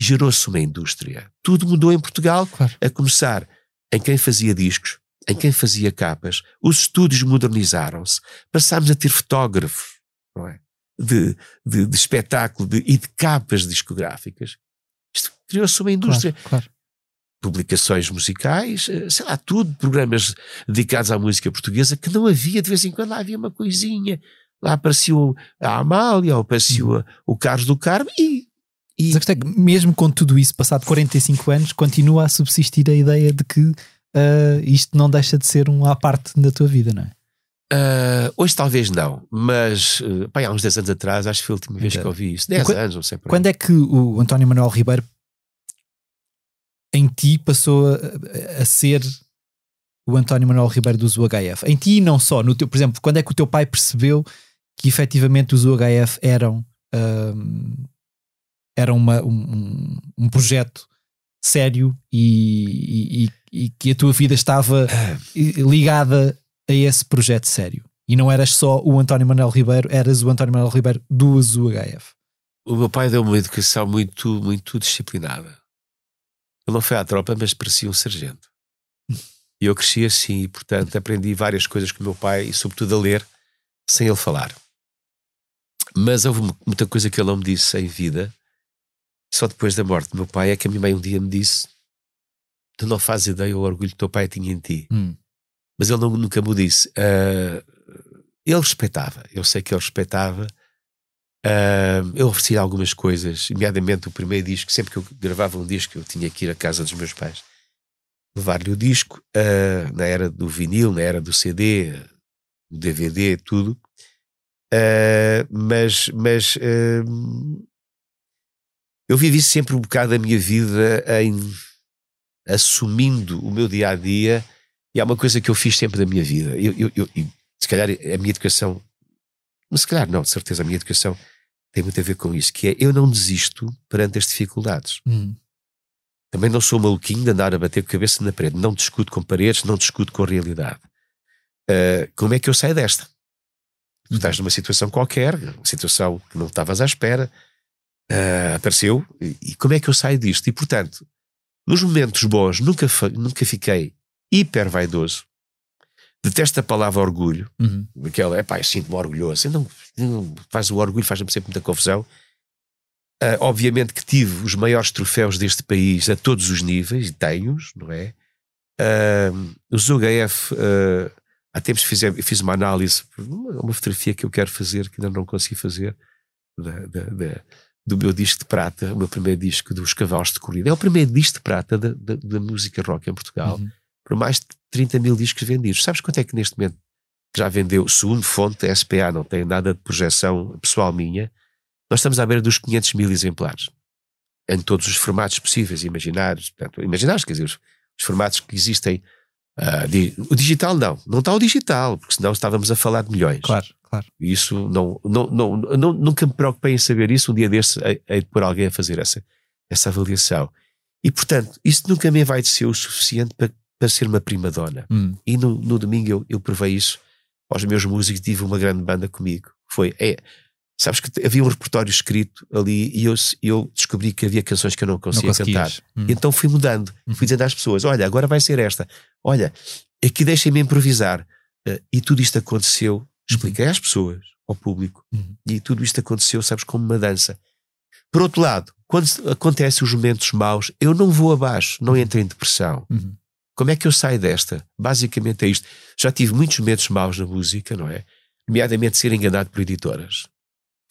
gerou-se uma indústria. Tudo mudou em Portugal, Claro. a começar em quem fazia discos, em quem fazia capas, os estúdios modernizaram-se, passámos a ter fotógrafos não é? de, de, de espetáculo de- e de capas discográficas. Isto criou-se uma indústria. Claro, claro. Publicações musicais, eh, sei lá, tudo, programas dedicados à música portuguesa, que não havia, de vez em quando lá havia uma coisinha. Lá apareceu a Amália, ou apareceu a- o Carlos do Carmo e. e é que, mesmo com tudo isso, passado 45 anos, continua a subsistir a ideia de que ah, isto não deixa de ser um à parte na tua vida, não é? ah, hoje talvez não, mas pá, há uns 10 anos atrás, acho que foi a última vez Então, que ouvi isso. 10 quan- anos, não sei por. Quando é que o António Manuel Ribeiro em ti passou a, a ser o António Manuel Ribeiro dos UHF? Em ti e não só, no teu, por exemplo, quando é que o teu pai percebeu que efetivamente os UHF eram, ahm, eram uma- um, um- um projeto sério e, e- e que a tua vida estava ligada a esse projeto sério? E não eras só o António Manuel Ribeiro, eras o António Manuel Ribeiro dos UHF. O meu pai deu-me uma educação muito, muito disciplinada. Ele não foi à tropa, mas parecia um sargento. E eu cresci assim, e portanto aprendi várias coisas com o meu pai, e sobretudo a ler, sem ele falar. Mas houve mu- muita coisa que ele não me disse em vida. Só depois da morte do meu pai é que a minha mãe um dia me disse: Tu não fazes ideia o orgulho que o teu pai tinha em ti. Hum. Mas ele não- nunca me disse. Ah, ele respeitava, eu sei que ele respeitava. Ah, eu oferecia algumas coisas, nomeadamente o primeiro disco. Sempre que eu gravava um disco, eu tinha que ir à casa dos meus pais levar-lhe o disco, ah, na era do vinil, na era do CD, do DVD, tudo. Ah, mas mas ah, eu vivi sempre um bocado a minha vida em assumindo o meu dia a dia, e há uma coisa que eu fiz sempre da minha vida. Eu, eu, eu- se calhar a minha educação, mas se calhar não, de certeza, a minha educação tem muito a ver com isso, que é eu não desisto perante as dificuldades. Hum. Também não sou maluquinho de andar a bater com a cabeça na parede. Não discuto com paredes, não discuto com a realidade. Ah, como é que eu saio desta? Tu estás numa situação qualquer, uma situação que não estavas à espera, ah, apareceu, e, e como é que eu saio disto? E portanto, nos momentos bons, nunca, nunca fiquei hiper vaidoso. Detesto a palavra orgulho, Uhum. aquela, é pá, eu sinto-me orgulhoso. Não, não- faz o orgulho, faz-me sempre muita confusão. Ah, obviamente que tive os maiores troféus deste país a todos os níveis, e tenho-os, não é? Ah, os UHF, ah, há tempos fiz, fiz uma análise, uma, uma fotografia que eu quero fazer, que ainda não consegui fazer, da- da- da- do meu disco de prata, o meu primeiro disco dos Cavalos de Corrida. É o primeiro disco de prata da música rock em Portugal Uhum. por mais de 30 mil discos vendidos. Sabes quanto é que neste momento já vendeu? Segundo fonte, a SPA não tem nada de projeção pessoal minha. Nós estamos à beira dos 500 mil exemplares. Em todos os formatos possíveis, imaginários. Portanto, imaginários, quer dizer, os, os formatos que existem. ah, di- o digital não. Não está o digital, porque senão estávamos a falar de milhões. Claro, claro. E Isso não, não, não, não- nunca me preocupei em saber isso. Um dia desse hei de pôr alguém a fazer essa, essa avaliação. E portanto, isso nunca me vai ser o suficiente para, para ser uma prima dona. Hum. E no, no domingo eu, eu provei isso aos meus músicos. Tive uma grande banda comigo. Foi, é, sabes que havia um repertório escrito ali e eu, eu descobri que havia canções que eu não Não conseguia cantar. conseguias. Hum. Então fui mudando, fui dizendo às pessoas: olha, agora vai ser esta, olha, aqui deixem-me improvisar. Eh, e tudo isto aconteceu, expliquei às pessoas, ao público, Uhum. e tudo isto aconteceu, sabes, como uma dança. Por outro lado, quando acontecem os momentos maus, eu não vou abaixo, não entro em depressão. Uhum. Como é que eu saio desta? Basicamente é isto. Já tive muitos momentos maus na música, não é? Nomeadamente ser enganado por editoras.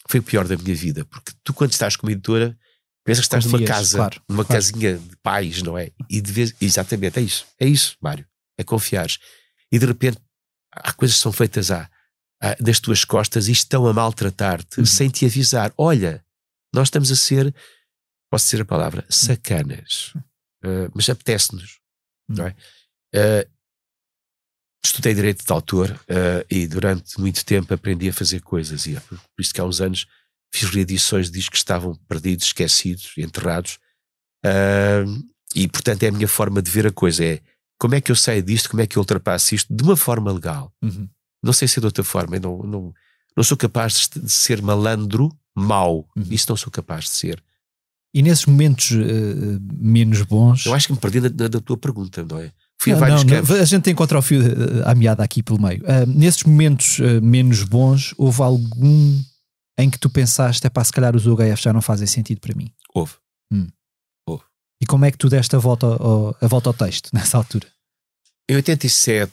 Foi o pior da minha vida, porque tu, quando estás com uma editora, pensas que estás numa Confias, casa, claro, numa claro. casinha de pais, não é? E de vez, exatamente, é isso. É isso, Mário. É confiares. E de repente, há coisas que são feitas à, à- das tuas costas e estão a maltratar-te Uhum. sem te avisar. Olha, nós estamos a ser, posso dizer a palavra, sacanas. Uh, mas apetece-nos, não é? Uh, estudei Direito de Autor uh, e durante muito tempo aprendi a fazer coisas. E é por isso que há uns anos fiz reedições de discos que estavam perdidos, esquecidos, enterrados. Uh, e portanto é a minha forma de ver a coisa. É como é que eu saio disto, como é que eu ultrapasso isto de uma forma legal. Uhum. Não sei se é de outra forma. Eu não, não, não sou capaz de, de ser malandro, mau. Uhum. Isso não sou capaz de ser. E nesses momentos eh, menos bons. Eu acho que me perdi na- na tua pergunta, não é? Fui Não, a vários não, campos. não, a gente encontra o fio eh, à meada aqui pelo meio. Ah, nesses momentos eh, menos bons, houve algum em que tu pensaste, é pá, se calhar os UHF já não fazem sentido para mim. Houve. E E como é que tu deste a volta ao, a volta ao texto nessa altura? Em 87,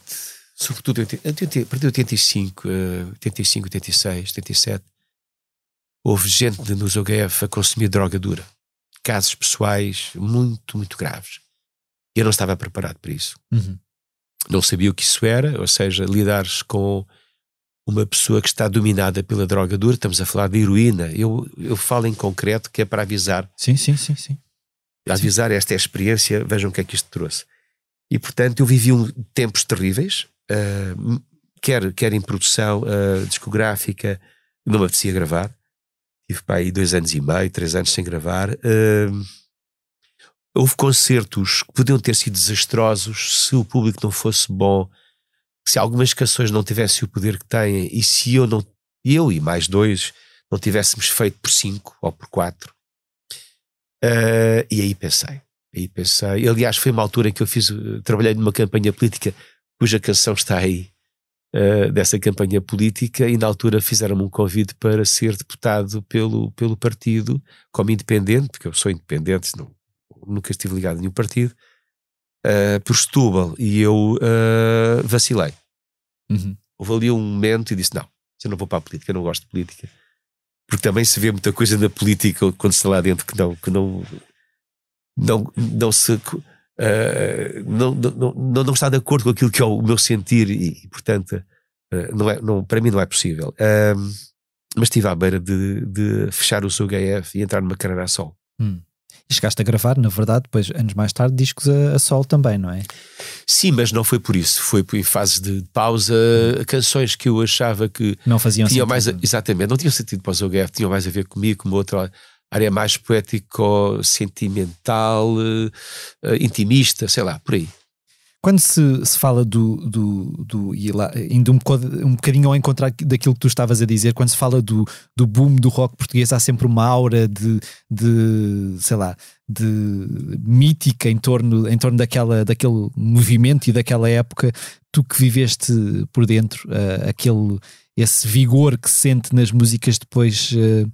sobretudo em 80 a partir de 85, eh, 85, 86, 87, houve gente nos OGF a consumir droga dura. Casos pessoais muito, muito graves. Eu não estava preparado para isso. Uhum. Não sabia o que isso era, ou seja, lidares com uma pessoa que está dominada pela droga dura, estamos a falar de heroína. Eu, eu falo em concreto que é para avisar. Sim, sim, sim, sim. Avisar esta é a experiência, vejam o que é que isto trouxe. E portanto eu vivi um, tempos terríveis, uh, quer, quer em produção uh, discográfica, não me apetecia gravar. Tive para aí dois anos e meio, três anos sem gravar. Uh, houve concertos que podiam ter sido desastrosos se o público não fosse bom, se algumas canções não tivessem o poder que têm e se eu não, eu e mais dois, não tivéssemos feito por cinco ou por quatro. Uh, e aí pensei, aí pensei. Aliás, foi uma altura em que eu fiz, trabalhei numa campanha política cuja canção está aí. Uh, dessa campanha política e na altura fizeram-me um convite para ser deputado pelo, pelo partido como independente, porque eu sou independente, não, nunca estive ligado a nenhum partido, uh, por Setúbal, e eu uh, vacilei. Uhum. Houve ali um momento e disse: Não, eu não vou para a política, eu não gosto de política. Porque também se vê muita coisa na política quando está lá dentro que não, que não, não, não se. Uh, não, não, não, não, está de acordo com aquilo que é o meu sentir e, portanto, não é, não, para mim não é possível. mas estive à beira de, de fechar o seu HF e entrar numa carreira a sol. Hum. E chegaste a gravar, na verdade, depois, anos mais tarde, discos a, a sol também, não é? Sim, mas não foi por isso. Foi em fase de pausa, canções que eu achava que não faziam tinham sentido. mais. A, exatamente, não tinham sentido para o Zoguef, tinham mais a ver comigo, com uma outra área mais poético, sentimental, uh, intimista, sei lá, por aí. Quando se, se fala do, do, do e lá, indo um, um bocadinho ao encontro daquilo que tu estavas a dizer, quando se fala do, do boom do rock português, há sempre uma aura de, de sei lá, de mítica em torno, em torno daquela, daquele movimento e daquela época. Tu que viveste por dentro, uh, aquele, esse vigor que se sente nas músicas depois. Uh,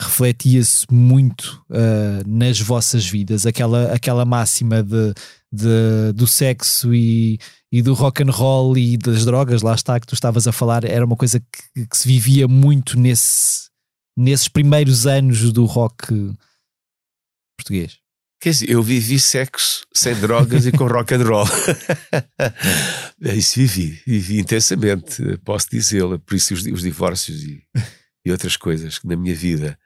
refletia-se muito uh, nas vossas vidas, aquela, aquela máxima de, de, do sexo e, e do rock and roll e das drogas, lá está, que tu estavas a falar, era uma coisa que, que se vivia muito nesse, nesses primeiros anos do rock português. Quer dizer, eu vivi sexo sem drogas e com rock and roll. Isso vivi, vivi intensamente, posso dizê-lo. Por isso os, os divórcios e, e, outras coisas na minha vida.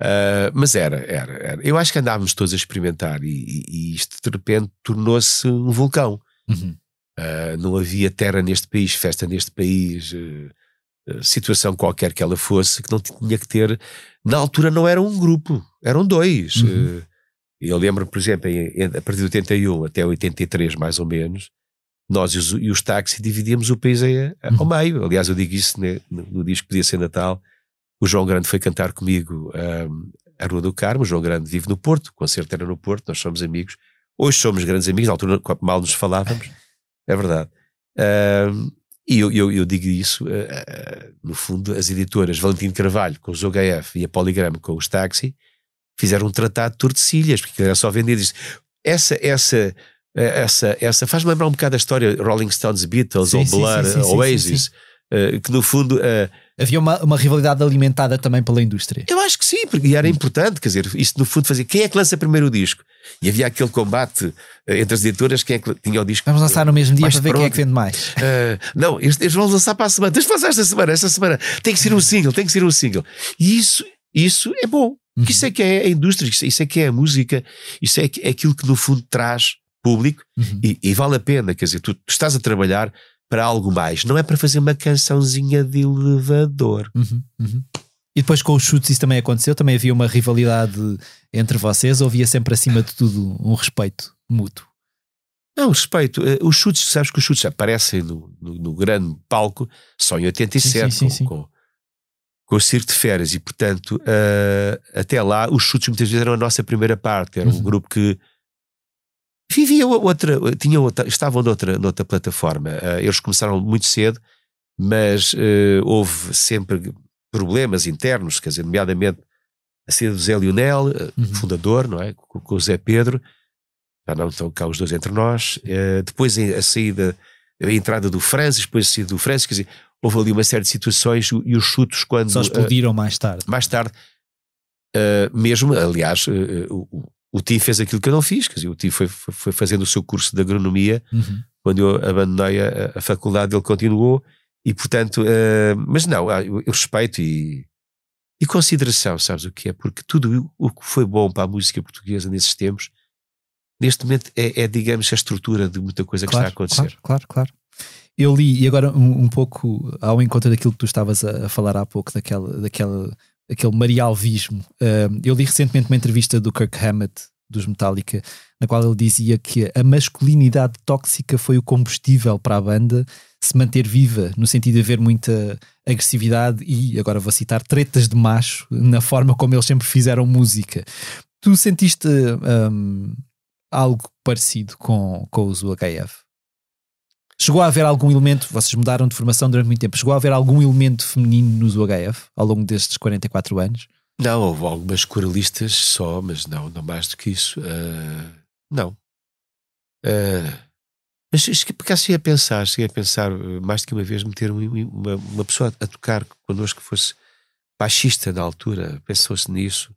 Uh, mas era, era, era. Eu acho que andávamos todos a experimentar e, e, isto de repente tornou-se um vulcão. Uhum. Uh, não havia terra neste país, festa neste país, uh, situação qualquer que ela fosse, que não tinha que ter. Na altura não era um grupo, eram dois. Uhum. eu lembro, por exemplo, em, em, a partir de 81 até 83, mais ou menos, nós e os, e os táxis dividíamos o país a, a, ao Uhum. meio. Aliás, eu digo isso né, no, no disco Podia Ser Natal o João Grande foi cantar comigo um, a Rua do Carmo. O João Grande vive no Porto, o concerto era no Porto, nós somos amigos. Hoje somos grandes amigos, na altura mal nos falávamos, é verdade. Um, e eu, eu, eu, digo isso, uh, uh, no fundo, as editoras Valentim Carvalho com os OGF e a Poligrama com os Taxi fizeram um tratado de Tordesilhas, porque era só vender isso. Essa, essa, essa, essa faz-me lembrar um bocado a história Rolling Stones, Beatles, sim, ou Blur, sim, sim, Oasis, uh, que no fundo Havia uma, uma rivalidade alimentada também pela indústria. Eu acho que sim, porque era importante, quer dizer, isto no fundo fazia quem é que lança primeiro o disco? E havia aquele combate uh, entre as editoras, quem é que tinha o disco. Vamos lançar no mesmo dia para ver pronto. quem é que vende mais. Uh, não, eles, eles, vão lançar para a semana. Tens de lançar esta semana, esta semana. Tem que ser um single, tem que ser um single. E isso, isso é bom. Uhum. Isso é que é a indústria, isso é que é a música, isso é, é aquilo que no fundo traz público uhum. e, e, vale a pena. Quer dizer, tu, tu estás a trabalhar para algo mais, não é para fazer uma cançãozinha de elevador. Uhum, uhum. E depois com os chutes isso também aconteceu? Também havia uma rivalidade entre vocês ou havia sempre acima de tudo um respeito mútuo? Não, respeito. Os chutes, sabes que os chutes aparecem no, no, no grande palco só em 87, sim, sim, sim, com, com, com, o Circo de Férias, e portanto, uh, até lá, os chutes muitas vezes eram a nossa primeira parte, era um uhum. grupo que vivia outra, tinha outra, estavam noutra, noutra plataforma. Uh, eles começaram muito cedo, mas uh, houve sempre problemas internos, quer dizer, nomeadamente a saída do Zé Lionel, uhum. fundador, não é? Com, com o Zé Pedro, já não estão cá os dois entre nós. Uh, depois a saída, a entrada do Francis, depois a saída do Francis, quer dizer, houve ali uma série de situações e os chutos quando. Só explodiram uh, mais tarde. Mais tarde. Mesmo, aliás, o, o Tim fez aquilo que eu não fiz, quer dizer, o Tim foi, foi fazendo o seu curso de agronomia. Uhum. Quando eu abandonei a, a, faculdade, ele continuou. E portanto, mas não, eu, eu respeito e e consideração, sabes o que é? Porque tudo o que foi bom para a música portuguesa nesses tempos, neste momento é, é digamos, a estrutura de muita coisa que claro, está a acontecer. Claro, claro, claro. Eu li, e agora um, um pouco ao encontro daquilo que tu estavas a, a falar há pouco, daquela, daquela, aquele marialvismo. Uh, eu li recentemente uma entrevista do Kirk Hammett, dos Metallica, na qual ele dizia que a masculinidade tóxica foi o combustível para a banda se manter viva, no sentido de haver muita agressividade e, agora vou citar, tretas de macho na forma como eles sempre fizeram música. Tu sentiste um, algo parecido com, com os UHF? Chegou a haver algum elemento, vocês mudaram de formação durante muito tempo, chegou a haver algum elemento feminino nos UHF ao longo destes 44 anos? Não, houve algumas coralistas só, mas não, não mais do que isso. Uh, não. Uh, mas porque cheguei a pensar, cheguei a pensar eh, mais do que uma vez meter uma, uma pessoa a tocar connosco que fosse baixista na altura, pensou-se nisso,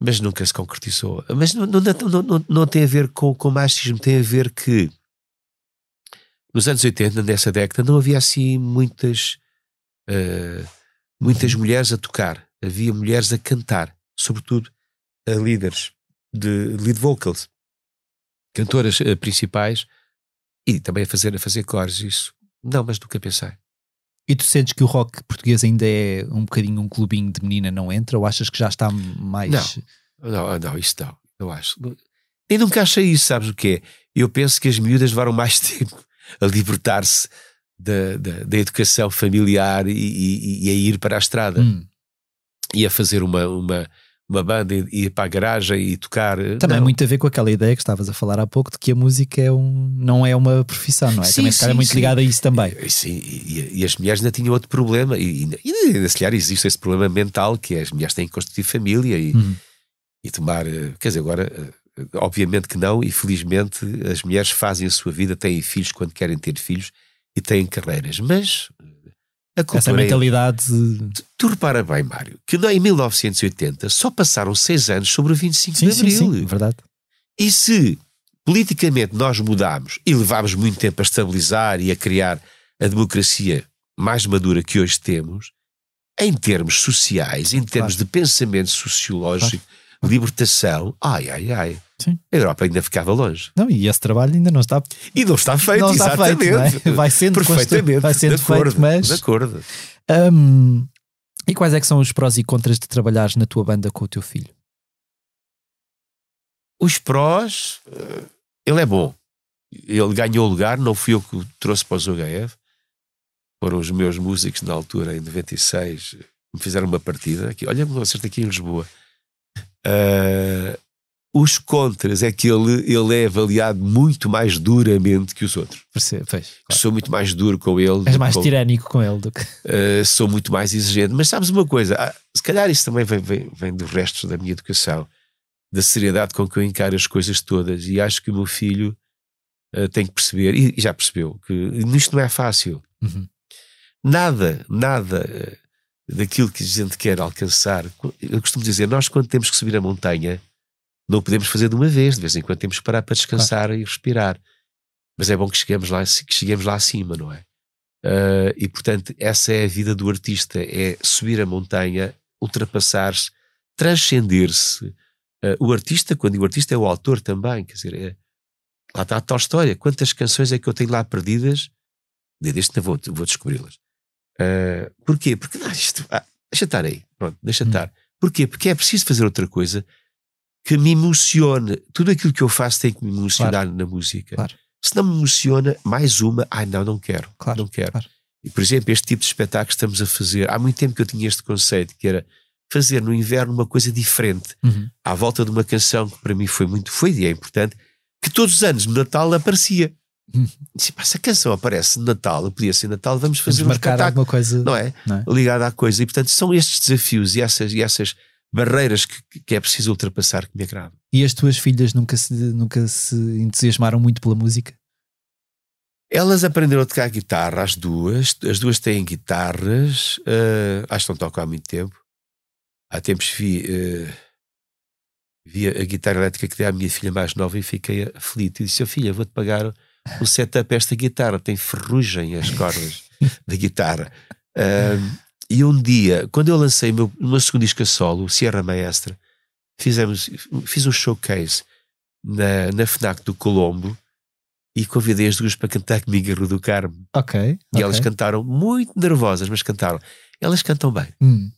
mas nunca se concretizou. Mas não, não, não, não, tem a ver com, com machismo, tem a ver que nos anos 80, nessa década, não havia assim muitas, uh, muitas mulheres a tocar, havia mulheres a cantar, sobretudo a líderes de lead vocals, cantoras uh, principais e também a fazer, a fazer cores, isso. Não, mas nunca pensei. E tu sentes que o rock português ainda é um bocadinho um clubinho de menina, não entra? Ou achas que já está mais. Não, não, não isso não. Eu acho. Eu nunca achei isso, sabes o que é? Eu penso que as miúdas levaram mais tempo a libertar-se da, da, da, educação familiar e, e, e, a ir para a estrada. Hum. E a fazer uma, uma, uma banda e ir para a garagem e tocar. Eh, Também não. muito a ver com aquela ideia que estavas a falar há pouco de que a música é um, não é uma profissão, não é? Sim, também sim, é muito sim. ligada a isso também. E, sim, e, e, as mulheres ainda tinham outro problema, e, e, e se calhar existe esse problema mental que é as mulheres têm que constituir família e, uhum. e tomar. Eh, quer dizer, agora, eh, obviamente que não, e felizmente as mulheres fazem a sua vida, têm filhos quando querem ter filhos e têm carreiras, mas essa mentalidade. Tu, tu repara bem, Mário, que em 1980 só passaram seis anos sobre o 25 sim, de Abril. Sim, sim, verdade. E se politicamente nós mudámos e levámos muito tempo a estabilizar e a criar a democracia mais madura que hoje temos, em termos sociais, em termos claro. de pensamento sociológico, claro. Libertação, ai, ai, ai. Sim. A Europa ainda ficava longe. Não, e esse trabalho ainda não está. E não está feito, não está exatamente. Feito, é? Vai sendo perfeitamente. Vai sendo de acordo, feito, mas. De acordo. Um, e quais é que são os prós e contras de trabalhares na tua banda com o teu filho? Os prós, eh, ele é bom. Ele ganhou o lugar, não fui eu que o trouxe para os UHF. Foram os meus músicos na altura, em 96, me fizeram uma partida. Aqui, olha, me acerto aqui em Lisboa. Uh, os contras é que ele, ele é avaliado muito mais duramente que os outros. Percebe, claro. Sou muito mais duro com ele. És mais com, tirânico com ele do que. Uh, sou muito mais exigente. Mas sabes uma coisa? Ah, se calhar isso também vem, vem, vem dos restos da minha educação, da seriedade com que eu encaro as coisas todas. E acho que o meu filho uh, tem que perceber, e, e, já percebeu, que nisto não é fácil. Uhum. Nada, nada daquilo que a gente quer alcançar. Eu costumo dizer, nós quando temos que subir a montanha não podemos fazer de uma vez, de vez em quando temos que parar para descansar e respirar. Mas é bom que cheguemos lá, que cheguemos lá acima, não é? Uh, e portanto, essa é a vida do artista: é subir a montanha, ultrapassar-se, transcender-se. Uh, o artista, quando digo artista, é o autor também, quer dizer, é, lá está a tal história. Quantas canções é que eu tenho lá perdidas? Deste vou, vou descobri-las. Uh, porquê? Porque não, isto, ah, deixa estar aí, pronto, deixa hum. estar. Porquê? Porque é preciso fazer outra coisa que me emocione. Tudo aquilo que eu faço tem que me emocionar claro. na música. Claro. Se não me emociona, mais uma, ai não, não quero. Claro. Não quero. E, por exemplo, este tipo de espetáculo que estamos a fazer, há muito tempo que eu tinha este conceito, que era fazer no inverno uma coisa diferente, uhum. à volta de uma canção que para mim foi muito, foi e é importante, que todos os anos no Natal aparecia. Uhum. Se essa canção aparece no Natal, podia ser Natal, vamos fazer vamos um marcar alguma coisa não é? Não é? ligada à coisa. E portanto são estes desafios e essas, e essas barreiras que, que é preciso ultrapassar que me agradam. E as tuas filhas nunca se, nunca se entusiasmaram muito pela música? Elas aprenderam a tocar guitarra, as duas. As duas têm guitarras. Uh, acho que não tocam há muito tempo. Há tempos vi, uh, vi a guitarra elétrica que dei à minha filha mais nova e fiquei aflito. E disse: oh, Filha, vou-te pagar o setup esta guitarra. Tem ferrugem as cordas da guitarra. Uh, e um dia, quando eu lancei o meu, meu segundo disco a solo, Sierra Maestra, fizemos, fiz um showcase na, na FNAC do Colombo e convidei as duas para cantar comigo a Rua do Carmo. Ok. E okay. elas cantaram muito nervosas, mas cantaram. Elas cantam bem. Hum.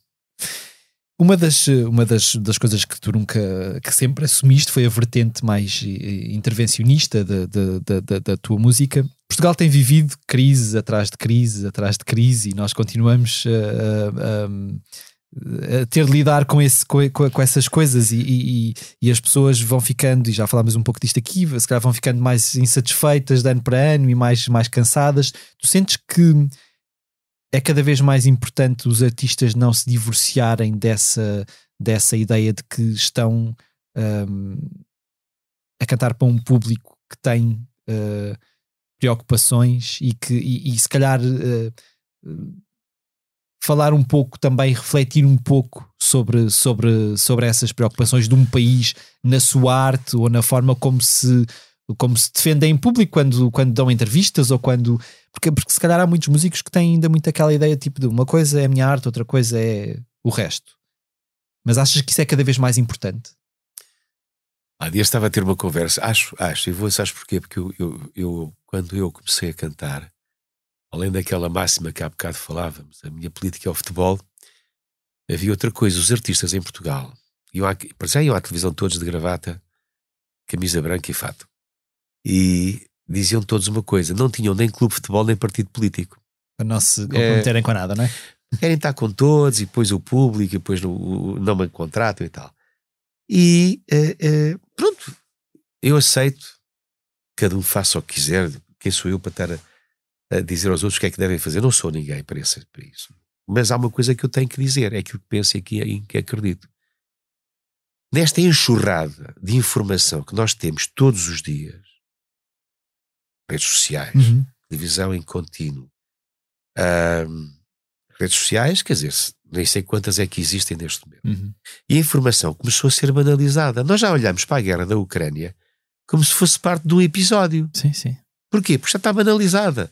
Uma das, uma das, das coisas que tu nunca, que sempre assumiste foi a vertente mais intervencionista da, da, da, da tua música. Portugal tem vivido crise atrás de crise, atrás de crise, e nós continuamos a, a, a ter de lidar com, esse, com, com essas coisas, e, e, e, as pessoas vão ficando, e já falámos um pouco disto aqui, se calhar vão ficando mais insatisfeitas de ano para ano e mais, mais cansadas. Tu sentes que é cada vez mais importante os artistas não se divorciarem dessa, dessa ideia de que estão um, a cantar para um público que tem uh, preocupações e que e, e se calhar uh, falar um pouco também, refletir um pouco sobre, sobre, sobre essas preocupações de um país na sua arte ou na forma como se como se defendem em público quando, quando dão entrevistas ou quando. Porque, porque se calhar há muitos músicos que têm ainda muito aquela ideia tipo de uma coisa é a minha arte, outra coisa é o resto. Mas achas que isso é cada vez mais importante? Há dias estava a ter uma conversa, acho, acho, e vou, sabes porquê? Porque eu, eu, eu, quando eu comecei a cantar, além daquela máxima que há bocado falávamos, a minha política é o futebol, havia outra coisa, os artistas em Portugal, iam à, para já iam à televisão todos de gravata, camisa branca e fato e diziam todos uma coisa: não tinham nem clube de futebol nem partido político. Para não se comprometerem é, com nada, não é? Querem estar com todos e depois o público e depois o, não me contrato e tal. E uh, uh, pronto, eu aceito, cada um faça o que quiser. Quem sou eu para estar a, a, dizer aos outros o que é que devem fazer? Não sou ninguém para, esse, para isso. Mas há uma coisa que eu tenho que dizer: é aquilo que penso e aqui, em que acredito. Nesta enxurrada de informação que nós temos todos os dias, redes sociais, uhum. televisão em contínuo, um, redes sociais, quer dizer, nem sei quantas é que existem neste momento. Uhum. E a informação começou a ser banalizada. Nós já olhamos para a guerra da Ucrânia como se fosse parte de um episódio. Sim, sim. Porquê? Porque já está banalizada.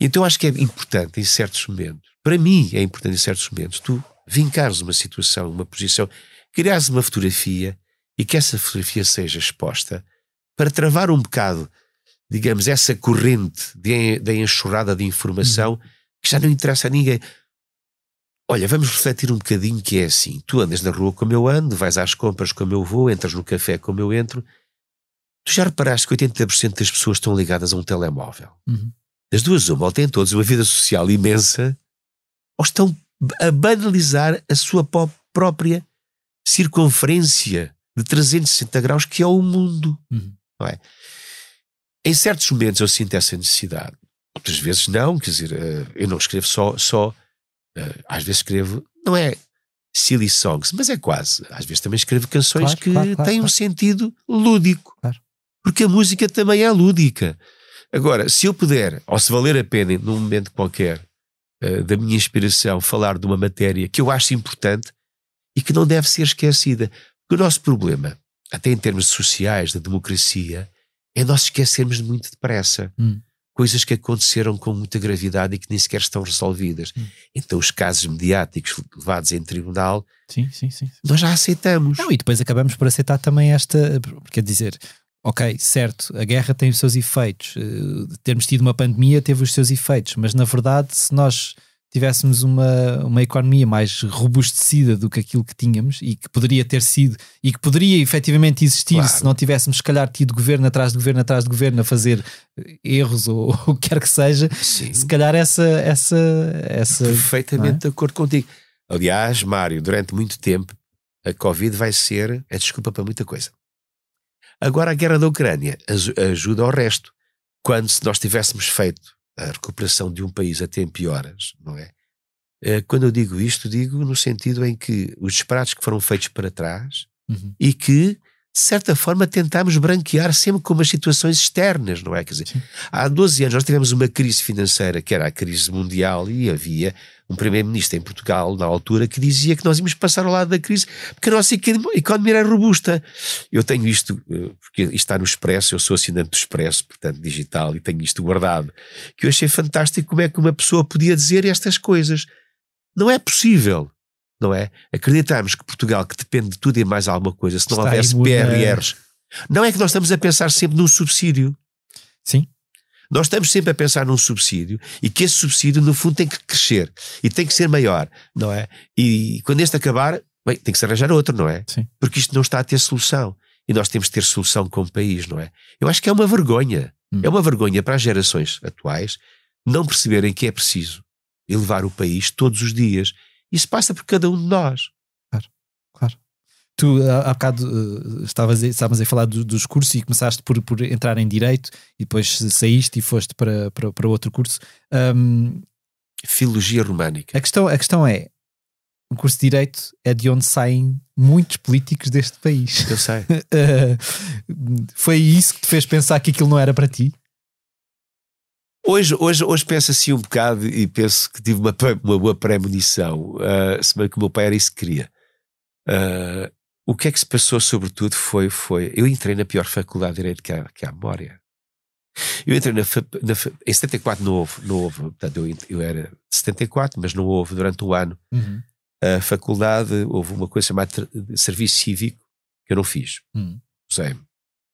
Então acho que é importante em certos momentos, para mim é importante em certos momentos, tu vincares uma situação, uma posição, criares uma fotografia e que essa fotografia seja exposta para travar um bocado digamos, essa corrente de, de enxurrada de informação uhum. que já não interessa a ninguém. Olha, vamos refletir um bocadinho que é assim. Tu andas na rua como eu ando, vais às compras como eu vou, entras no café como eu entro. Tu já reparaste que 80% das pessoas estão ligadas a um telemóvel. Uhum. Das duas, uma, ou têm todos uma vida social imensa, ou estão a banalizar a sua própria circunferência de 360 graus que é o mundo. Uhum. Não é? Em certos momentos eu sinto essa necessidade, outras vezes não, quer dizer, eh, eu não escrevo só, só eh, às vezes escrevo, não é silly songs, mas é quase. Às vezes também escrevo canções claro, que claro, claro, têm um sentido lúdico, porque a música também é lúdica. Agora, se eu puder, ou se valer a pena num momento qualquer uh, da minha inspiração, falar de uma matéria que eu acho importante e que não deve ser esquecida, porque o nosso problema, até em termos sociais, da democracia, é nós esquecermos muito depressa. Hum. Coisas que aconteceram com muita gravidade e que nem sequer estão resolvidas. Hum. Então, os casos mediáticos levados em tribunal, sim, sim, sim. nós já aceitamos. Não, e depois acabamos por aceitar também esta. Quer dizer, ok, certo, a guerra tem os seus efeitos, uh, termos tido uma pandemia teve os seus efeitos, mas na verdade, se nós tivéssemos uma, uma economia mais robustecida do que aquilo que tínhamos e que poderia ter sido e que poderia efetivamente existir claro. se não tivéssemos, se calhar, tido governo atrás de governo atrás de governo a fazer erros ou o que quer que seja, Sim. se calhar essa. essa, essa Perfeitamente é? de acordo contigo. Aliás, Mário, durante muito tempo a Covid vai ser a desculpa para muita coisa. Agora a guerra da Ucrânia ajuda ao resto. Quando se nós tivéssemos feito a recuperação de um país a tempo e horas, não é? Eh, quando eu digo isto, digo no sentido em que os disparates que foram feitos para trás Uhum. e que, de certa forma, tentámos branquear sempre com as situações externas, não é? Quer dizer, há 12 anos nós tivemos uma crise financeira que era a crise mundial e havia um primeiro-ministro em Portugal, na altura, que dizia que nós íamos passar ao lado da crise porque a nossa economia era robusta. Eu tenho isto, eh, porque isto está no Expresso, eu sou assinante do Expresso, portanto digital, e tenho isto guardado, que eu achei fantástico como é que uma pessoa podia dizer estas coisas. Não é possível, não é? Acreditarmos que Portugal, que depende de tudo e mais alguma coisa, se não Está houvesse PRRs, não é que nós estamos a pensar sempre num subsídio. Sim. Nós estamos sempre a pensar num subsídio e que esse subsídio, no fundo, tem que crescer e tem que ser maior, não é? E quando este acabar, bem, tem que se arranjar outro, não é? Sim. Porque isto não está a ter solução. E nós temos de ter solução como país, não é? Eu acho que é uma vergonha. Hum. É uma vergonha para as gerações atuais não perceberem que é preciso elevar o país todos os dias. Isso passa por cada um de nós. Tu, há há bocado, eh, estavas, a- estávamos a falar do- dos cursos e começaste por, por entrar em Direito e depois saíste e foste para, para, para outro curso. Ahm, Filologia românica. a, questão, a questão é: o curso de Direito é de onde saem muitos políticos deste país. Eu sei. Eh, foi isso que te fez pensar que aquilo não era para ti? Hoje, hoje, hoje penso assim um bocado e penso que tive uma, uma boa premonição, uh, se bem que o meu pai era isso que queria. Ah, o que é que se passou, sobretudo, foi, foi. Eu entrei na pior faculdade de Direito que há, que há memória. Eu entrei na, na em 74 não houve, não houve portanto, eu, eu era de 74, mas não houve durante o ano. A faculdade, houve uma coisa chamada Serviço Cívico, que eu não fiz. Hum. Recusei-me.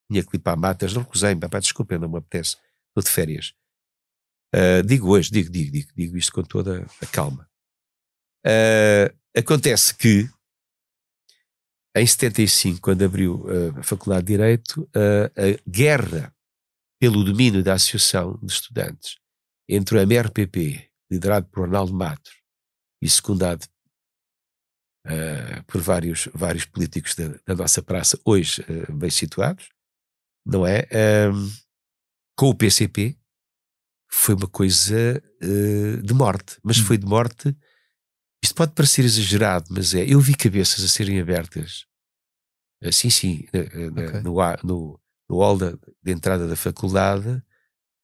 Tinha que limpar matas, não recusei-me, pá, desculpa, não me apetece. Estou de férias. Ah, digo hoje, digo, digo, digo, digo isto com toda a calma. Ah, acontece que em 75, quando abriu ah, a Faculdade de Direito, ah, a guerra pelo domínio da Associação de Estudantes entre o MRPP, liderado por Ronaldo Matos, e secundado ah, por vários, vários políticos da, da nossa praça, hoje ah, bem situados, não é? Ahm, com o PCP, foi uma coisa eh, de morte, mas Hum. foi de morte. Isto pode parecer exagerado, mas é. Eu vi cabeças a serem abertas, eh, sim, sim, na- na- Ok. no, no, no hall da, de entrada da faculdade,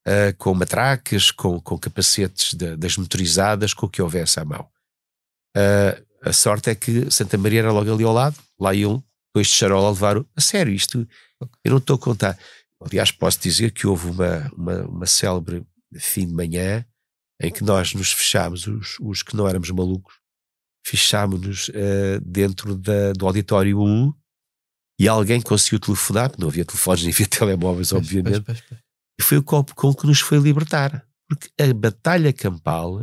eh, com matracas, com, com capacetes da- das motorizadas, com o que houvesse à mão. Eh, a sorte é que Santa Maria era logo ali ao lado, lá iam dois de charola a levar. o- A sério, isto eu não estou a contar. Aliás, posso dizer que houve uma, uma, uma célebre fim de manhã em que nós nos fechámos, os, os que não éramos malucos, fechámos-nos eh, dentro da, do auditório 1 e alguém conseguiu telefonar, porque não havia telefones nem havia telemóveis, obviamente, Pois, pois, pois. e foi o copo com que nos foi libertar. Porque a batalha campal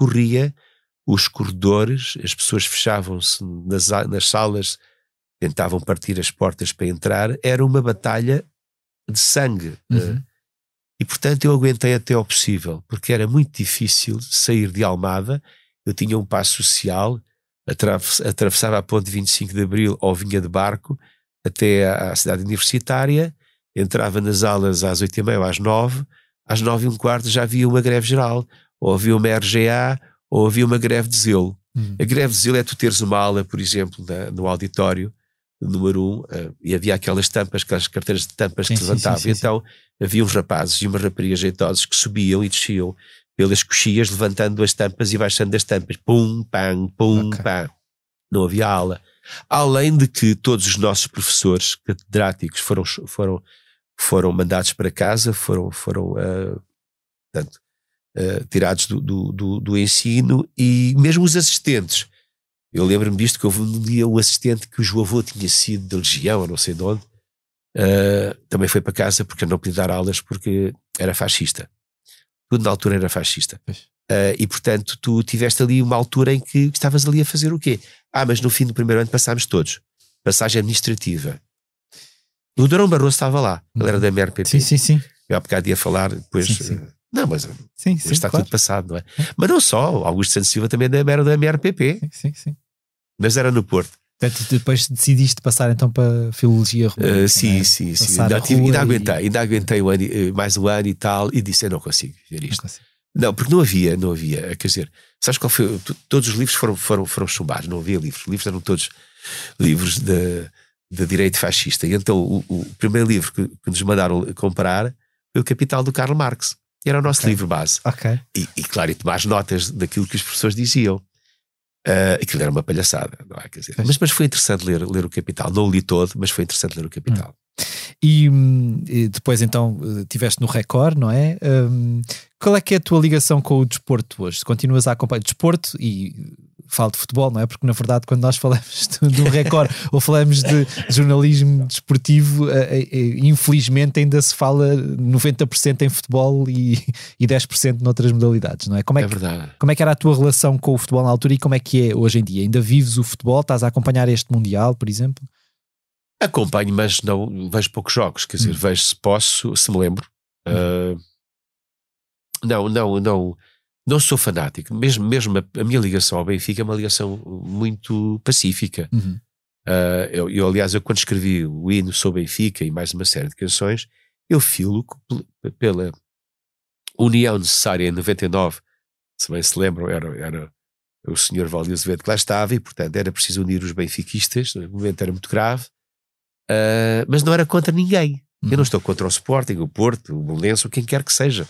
corria os corredores, as pessoas fechavam-se nas, nas salas, tentavam partir as portas para entrar, era uma batalha de sangue. Uhum. Eh, E portanto eu aguentei até ao possível, porque era muito difícil sair de Almada. Eu tinha um passo social, atravess- atravessava a ponte 25 de Abril ou vinha de barco até à, cidade universitária, entrava nas aulas às 8h30 ou às 9 às 9 e um quarto já havia uma greve geral, ou havia uma RGA, ou havia uma greve de zelo. Uhum. A greve de zelo é tu teres uma aula, por exemplo, na- no auditório, número um, eh, e havia aquelas tampas, aquelas carteiras de tampas Sim, que levantavam. sim, sim, sim. então havia uns rapazes e umas raparigas jeitosos que subiam e desciam pelas coxias, levantando as tampas e baixando as tampas. Pum, pam, pum, Ok. pam. Não havia aula. Além de que todos os nossos professores catedráticos foram, foram, foram mandados para casa, foram, foram ah, portanto, ah, tirados do, do, do, do ensino e mesmo os assistentes. Eu lembro-me disto que houve um dia um assistente que o seu avô tinha sido de legião, ou não sei de onde, ah, também foi para casa porque não podia dar aulas porque era fascista. Tudo na altura era fascista. Ah, e portanto, tu tiveste ali uma altura em que estavas ali a fazer o quê? Ah, mas no fim do primeiro ano passámos todos. Passagem administrativa. O Durão Barroso estava lá, ele era da MRPP. Sim, sim, sim. Eu há bocado ia falar depois. Sim, sim. eh, Não, mas Sim, isto sim, está claro. tudo passado, não é? Mas não só, Augusto Santos Silva também era da MRPP, Sim, sim, sim. mas era no Porto. Portanto, depois decidiste passar então para Filologia Romana. Uh, não sim, é? sim, sim. Passar Ainda, a tive- ainda e- aguentei, ainda aguentei um ano, eh, mais um ano e tal, e disse: Eu não consigo ver Não isto. consigo. Não, porque não havia, não havia. Quer dizer, sabes qual foi? Todos os livros foram, foram, foram chumbados, não havia livros. Os livros eram todos livros de, de direito fascista. E então o, o primeiro livro que, que nos mandaram comprar foi o Capital do Karl Marx. Era o nosso Ok. livro base. Ok. E, e claro, e tomar notas daquilo que os professores diziam. Ah, aquilo era uma palhaçada, não é? Quer dizer, mas, mas foi interessante ler, ler o Capital. Não o li todo, mas foi interessante ler o Capital. E, hum, e depois então eh, tiveste no Record, não é? Hum, qual é que é a tua ligação com o desporto hoje? Continuas a acompanhar desporto e falo de futebol, não é? Porque na verdade quando nós falamos do, do Record ou falamos de jornalismo desportivo, eh, eh, infelizmente ainda se fala 90% em futebol e, e 10% noutras modalidades, não é? Como é, É que, como é que era a tua relação com o futebol na altura e como é que é hoje em dia? Ainda vives o futebol? Estás a acompanhar este Mundial, por exemplo? Acompanho, mas não vejo poucos jogos. Quer dizer, Hum. vejo se posso, se me lembro. Ah, não, não, não. Não sou fanático. Mesmo, mesmo a, a minha ligação ao Benfica é uma ligação muito pacífica. Uhum. Ah, eu, eu, aliás, eu quando escrevi o hino sobre Benfica e mais uma série de canções, eu filo pe- pela união necessária em 99. Se bem se lembram, era, era o senhor Valdir Azevedo que lá estava e, portanto, era preciso unir os benfiquistas. O momento era muito grave, Ah, mas não era contra ninguém. Eu não estou contra o Sporting, o Porto, o Belenense, ou quem quer que seja.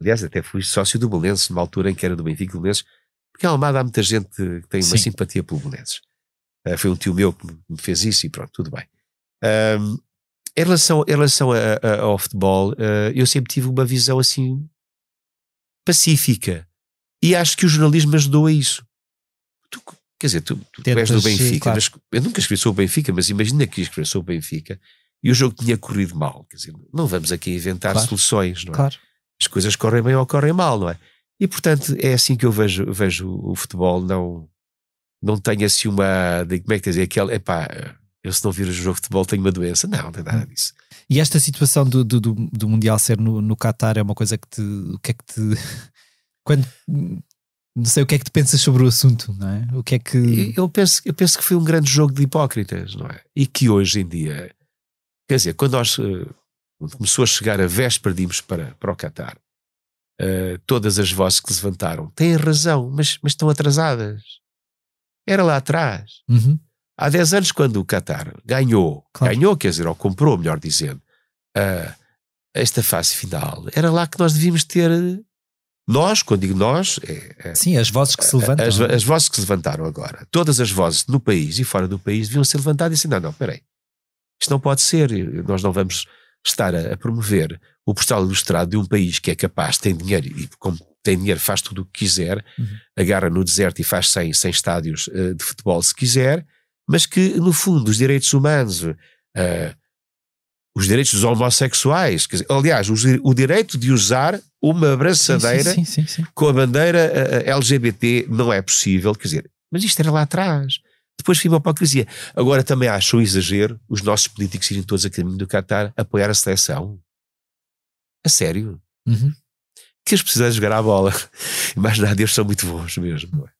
Aliás, até fui sócio do Belenense numa altura em que era do Benfica e do Belenenses, porque em Almada há muita gente que tem uma Sim. simpatia pelo Belenenses. Ah, foi um tio meu que me fez isso e pronto, tudo bem. Ahm, em relação, em relação a- a- ao futebol, ah, eu sempre tive uma visão assim pacífica. E acho que o jornalismo ajudou a isso. Tu, quer dizer, tu, tu, tu és Tentas, do Benfica, claro. mas eu nunca escrevi sobre o Benfica, mas imagina que ia escrever sobre o Benfica e o jogo tinha corrido mal. Quer dizer, não vamos aqui inventar Claro. soluções, não é? Claro. As coisas correm bem ou correm mal, não é? E portanto é assim que eu vejo, vejo o futebol. Não, não tenho assim uma. de- Como é que dizer? Aquela. Epá, eu se não vir o jogo de futebol tenho uma doença. Não, não tem nada disso. E esta situação do, do, do, Mundial ser no, no Qatar é uma coisa que te. O que é que te. Quando. Não sei o que é que tu pensas sobre o assunto, não é? O que é que. Eu penso, eu penso que foi um grande jogo de hipócritas, não é? E que hoje em dia, quer dizer, quando nós eh, começou a chegar a véspera de irmos para, para o Qatar, eh, todas as vozes que se levantaram têm razão, mas, mas estão atrasadas. Era lá atrás. Uhum. Há 10 anos, quando o Qatar ganhou, Claro. ganhou, quer dizer, ou comprou, melhor dizendo, ah, esta fase final, era lá que nós devíamos ter. Nós, quando digo nós, é, é- Sim, as vozes que se levantam. as, é? as vozes que se levantaram agora, todas as vozes no país e fora do país deviam ser levantadas e dizer: não, não, peraí, isto não pode ser, nós não vamos estar a, a promover o postal ilustrado de um país que é capaz, tem dinheiro e, como tem dinheiro, faz tudo o que quiser, Uhum. agarra no deserto e faz 100, 100 estádios eh, de futebol se quiser, mas que, no fundo, os direitos humanos. eh, os direitos dos homossexuais, quer dizer, aliás, os- o direito de usar uma abraçadeira Sim, sim, sim, com a bandeira eh, eh, LGBT não é possível, quer dizer, mas isto era lá atrás. Depois foi uma hipocrisia. Agora também acho um exagero os nossos políticos irem todos a caminho do Qatar apoiar a seleção. A sério. Uhum. Que eles precisam jogar à bola. Mas nada, eles são muito bons mesmo. não é?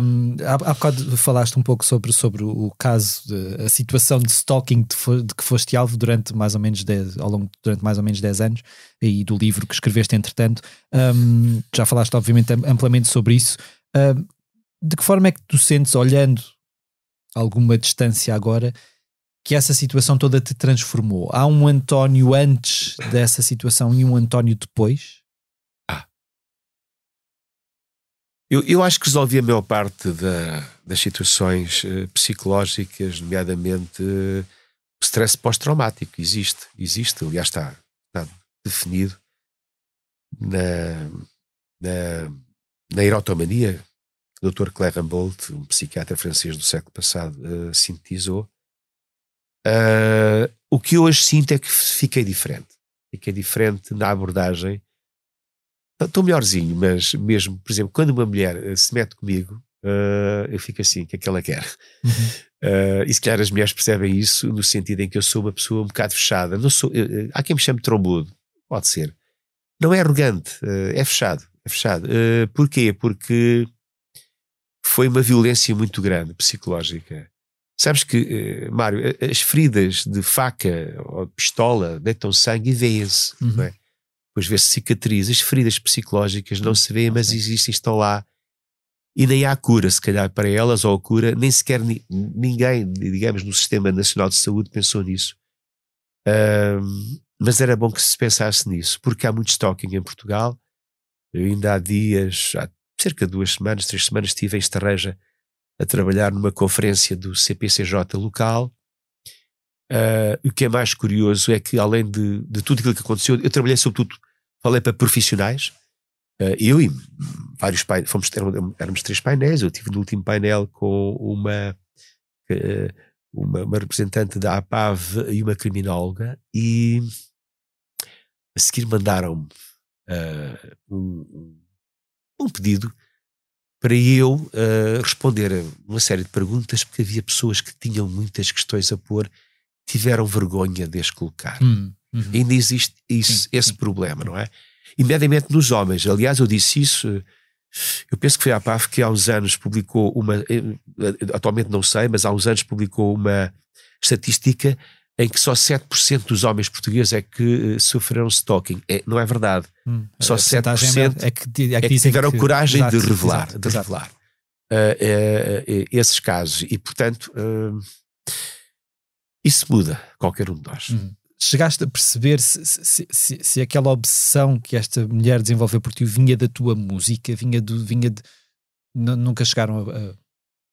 Um, há, há bocado falaste um pouco sobre, sobre o caso, de- a situação de stalking de, fo- de que foste alvo durante mais ou menos 10, ao longo durante mais ou menos 10 anos e do livro que escreveste entretanto. Um, já falaste obviamente am- amplamente sobre isso. Um, de que forma é que tu sentes, olhando alguma distância agora, que essa situação toda te transformou? Há um António antes dessa situação e um António depois? Eu, eu acho que resolvi a maior parte da- das situações eh, psicológicas, nomeadamente eh, o stress pós-traumático. Existe, existe, aliás, está, está definido na, na, na erotomania o Dr. Claire Rambold, um psiquiatra francês do século passado, eh, sintetizou. Ah, o que eu hoje sinto é que fiquei diferente. Fiquei diferente na abordagem Estou melhorzinho, mas mesmo, por exemplo, quando uma mulher eh, se mete comigo, eh, eu fico assim, o que é que ela quer? Eh, e se calhar as mulheres percebem isso no sentido em que eu sou uma pessoa um bocado fechada. Não sou, eh, há quem me chame de trombudo, pode ser. Não é arrogante, é fechado. É fechado. Porquê? Porque foi uma violência muito grande, psicológica. Sabes que, eh, Mário, as feridas de faca ou de pistola deitam sangue e vêem-se. Uhum. não é? depois vê-se cicatrizes, feridas psicológicas, não se vê, mas existem, estão lá. E nem há cura, se calhar, para elas, ou a cura, nem sequer ni- ninguém, digamos, no Sistema Nacional de Saúde pensou nisso. Mas era bom que se pensasse nisso, porque há muito stalking em Portugal. Eu ainda há dias, há cerca de duas semanas, três semanas, estive em Estarreja a trabalhar numa conferência do CPCJ local. Ah, o que é mais curioso é que, além de, de tudo aquilo que aconteceu, eu trabalhei sobretudo, falei para profissionais, ah, eu e vários painéis, fomos, eram- éramos três painéis, eu estive no último painel com uma, eh, uma, uma representante da APAV e uma criminóloga, e a seguir mandaram-me um, um- pedido para eu ah, responder a uma série de perguntas, porque havia pessoas que tinham muitas questões a pôr, tiveram vergonha de as colocar. Hum, uhum. Ainda existe isso, Sim, esse sim. problema, não é? Imediatamente nos homens. Aliás, eu disse isso. eh, Eu penso que foi a PAF que há uns anos publicou uma. eh, Atualmente não sei, mas há uns anos publicou uma estatística em que só 7% dos homens portugueses é que eh, sofreram stalking. É, não é verdade. Hum. Só A percentagem 7% é que, é que É que tiveram que- coragem exato, de revelar. exato, de exato. revelar eh, eh, eh, esses casos. E, portanto, eh, isso muda qualquer um de nós. Uhum. Chegaste a perceber se, se, se, se aquela obsessão que esta mulher desenvolveu por ti vinha da tua música, vinha do. Vinha de, nu- nunca chegaram a.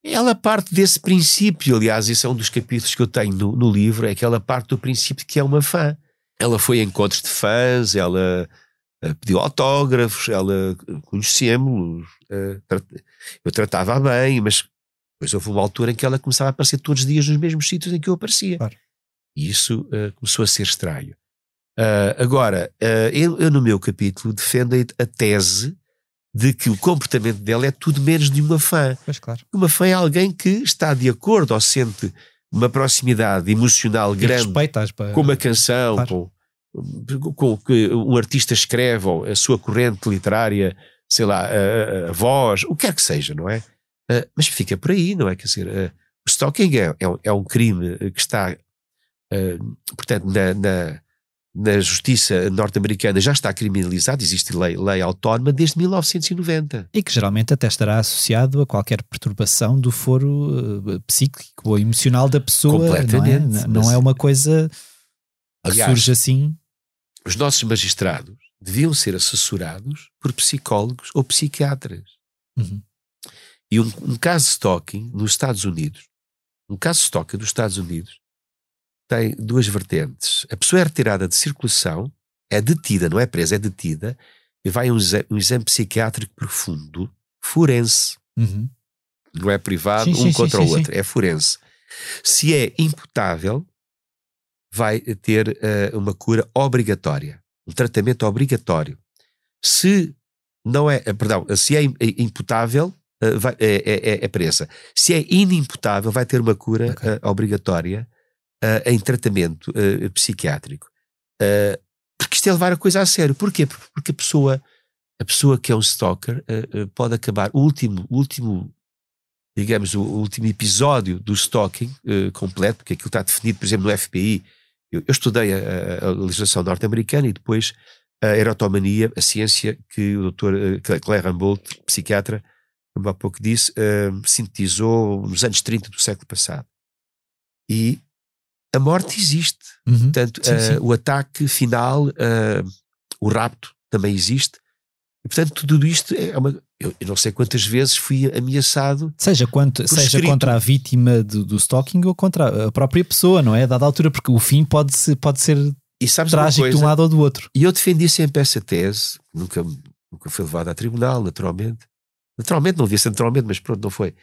Ela parte desse princípio, aliás, esse é um dos capítulos que eu tenho no, no livro, é que ela parte do princípio que é uma fã. Ela foi a encontros de fãs, ela eh, pediu autógrafos, ela eh, conhecemos, eh, eu tratava-a bem, mas depois houve uma altura em que ela começava a aparecer todos os dias nos mesmos sítios em que eu aparecia. Claro. E isso eh, começou a ser estranho. Ah, agora, ah, eu, eu no meu capítulo defendo a tese de que o comportamento dela é tudo menos de uma fã. Claro. Uma fã é alguém que está de acordo ou sente uma proximidade emocional E grande com uma canção, Claro. com, com o que um artista escreve, ou a sua corrente literária, sei lá, a, a- voz, o que quer que seja, não é? Ah, mas fica por aí, não é? Quer dizer, ah, o stalking é, é um- é um crime que está, ah, portanto, na, na, na justiça norte-americana já está criminalizado, existe lei, lei autónoma desde 1990. E que geralmente até estará associado a qualquer perturbação do foro eh, psíquico ou emocional da pessoa. Completamente, Não é, não é uma coisa que Aliás, surge assim. os nossos magistrados deviam ser assessorados por psicólogos ou psiquiatras. Uhum. E um, um caso de stalking nos Estados Unidos, um caso de stalking nos Estados Unidos, tem duas vertentes. A pessoa é retirada de circulação, é detida, não é presa, é detida, e vai a um, exa- um exame psiquiátrico profundo, forense. Uhum. Não é privado, Sim, um sim, contra sim, o outro, é forense. Se é imputável, vai ter eh, uma cura obrigatória, um tratamento obrigatório. Se não é, eh, perdão, se é eh, imputável, eh, vai- é, é- é- presa. Se é inimputável, vai ter uma cura Ok. eh, obrigatória eh, em tratamento eh, psiquiátrico. Eh, porque isto é levar a coisa a sério. Porquê? Porque, a pessoa, a pessoa que é um stalker pode acabar o último, último digamos, o último episódio do stalking completo, porque aquilo está definido, por exemplo, no FBI. Eu, eu estudei a, a- legislação norte-americana e depois a erotomania, a ciência que o Dr. Claire Humboldt, psiquiatra, como há pouco disse, eh, sintetizou nos anos 30 do século passado. E a morte existe. Uhum. Portanto, Sim, eh, sim. o ataque final, eh, o rapto também existe. E, portanto, tudo isto é uma. Eu, eu não sei quantas vezes fui ameaçado Seja, quanto, seja escrito. contra a vítima do, do stalking ou contra a própria pessoa, não é? A dada altura, porque o fim pode, ser- pode ser E sabes trágico de um lado ou do outro. E eu defendi sempre essa tese, nunca, nunca foi levada a tribunal, naturalmente. Naturalmente, não devia ser naturalmente, mas pronto, não foi.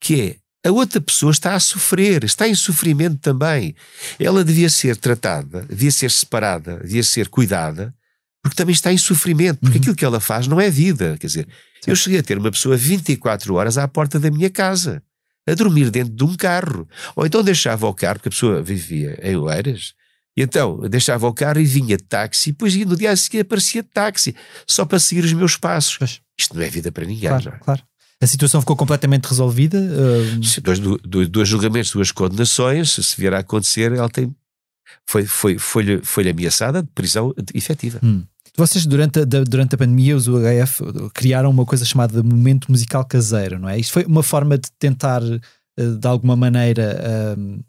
Que é, a outra pessoa está a sofrer, está em sofrimento também. Ela devia ser tratada, devia ser separada, devia ser cuidada, porque também está em sofrimento, porque Uhum. aquilo que ela faz não é vida. Quer dizer, eu cheguei a ter uma pessoa 24 horas à porta da minha casa, a dormir dentro de um carro. Ou então deixava o carro, porque a pessoa vivia em Oeiras, e então deixava o carro e vinha de táxi, e depois no dia a seguir aparecia de táxi, só para seguir os meus passos. Pois. Isto não é vida para ninguém. Claro, é? claro. A situação ficou completamente resolvida. uh, Dois, dois, dois julgamentos, duas condenações, se vier a acontecer, ela tem. Foi, foi, foi-lhe foi ameaçada de prisão efetiva. hum. Vocês, durante a, durante a pandemia, os UHF criaram uma coisa chamada momento musical caseiro, não é? Isto foi uma forma de tentar, eh, de alguma maneira, ahm,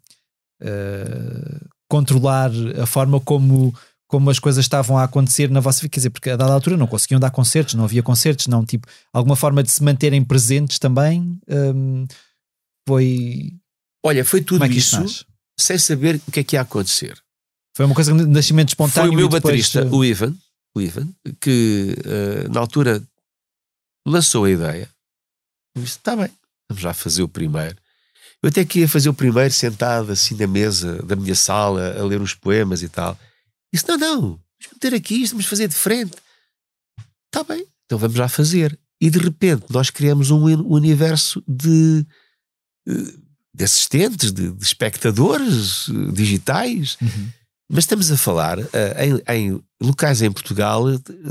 eh, controlar a forma como, como as coisas estavam a acontecer na vossa vida. Quer dizer, porque a dada altura não conseguiam dar concertos, não havia concertos, não, tipo, alguma forma de se manterem presentes também. ahm, foi. Olha, foi tudo é isso nasce? sem saber o que é que ia acontecer. Foi uma coisa de nascimento espontâneo. Foi o meu depois, baterista, o Ivan, o Ivan que eh, na altura lançou a ideia. Eu disse: está bem, vamos já fazer o primeiro. Eu até que ia fazer o primeiro sentado assim na mesa da minha sala a ler os poemas e tal. Disse: não, não, vamos meter aqui, isto, vamos fazer de frente. Está bem, então vamos já fazer. E de repente nós criamos um uni- universo de, eh, de assistentes, de, de espectadores eh, digitais. Uhum. Mas estamos a falar eh, em, em locais em Portugal,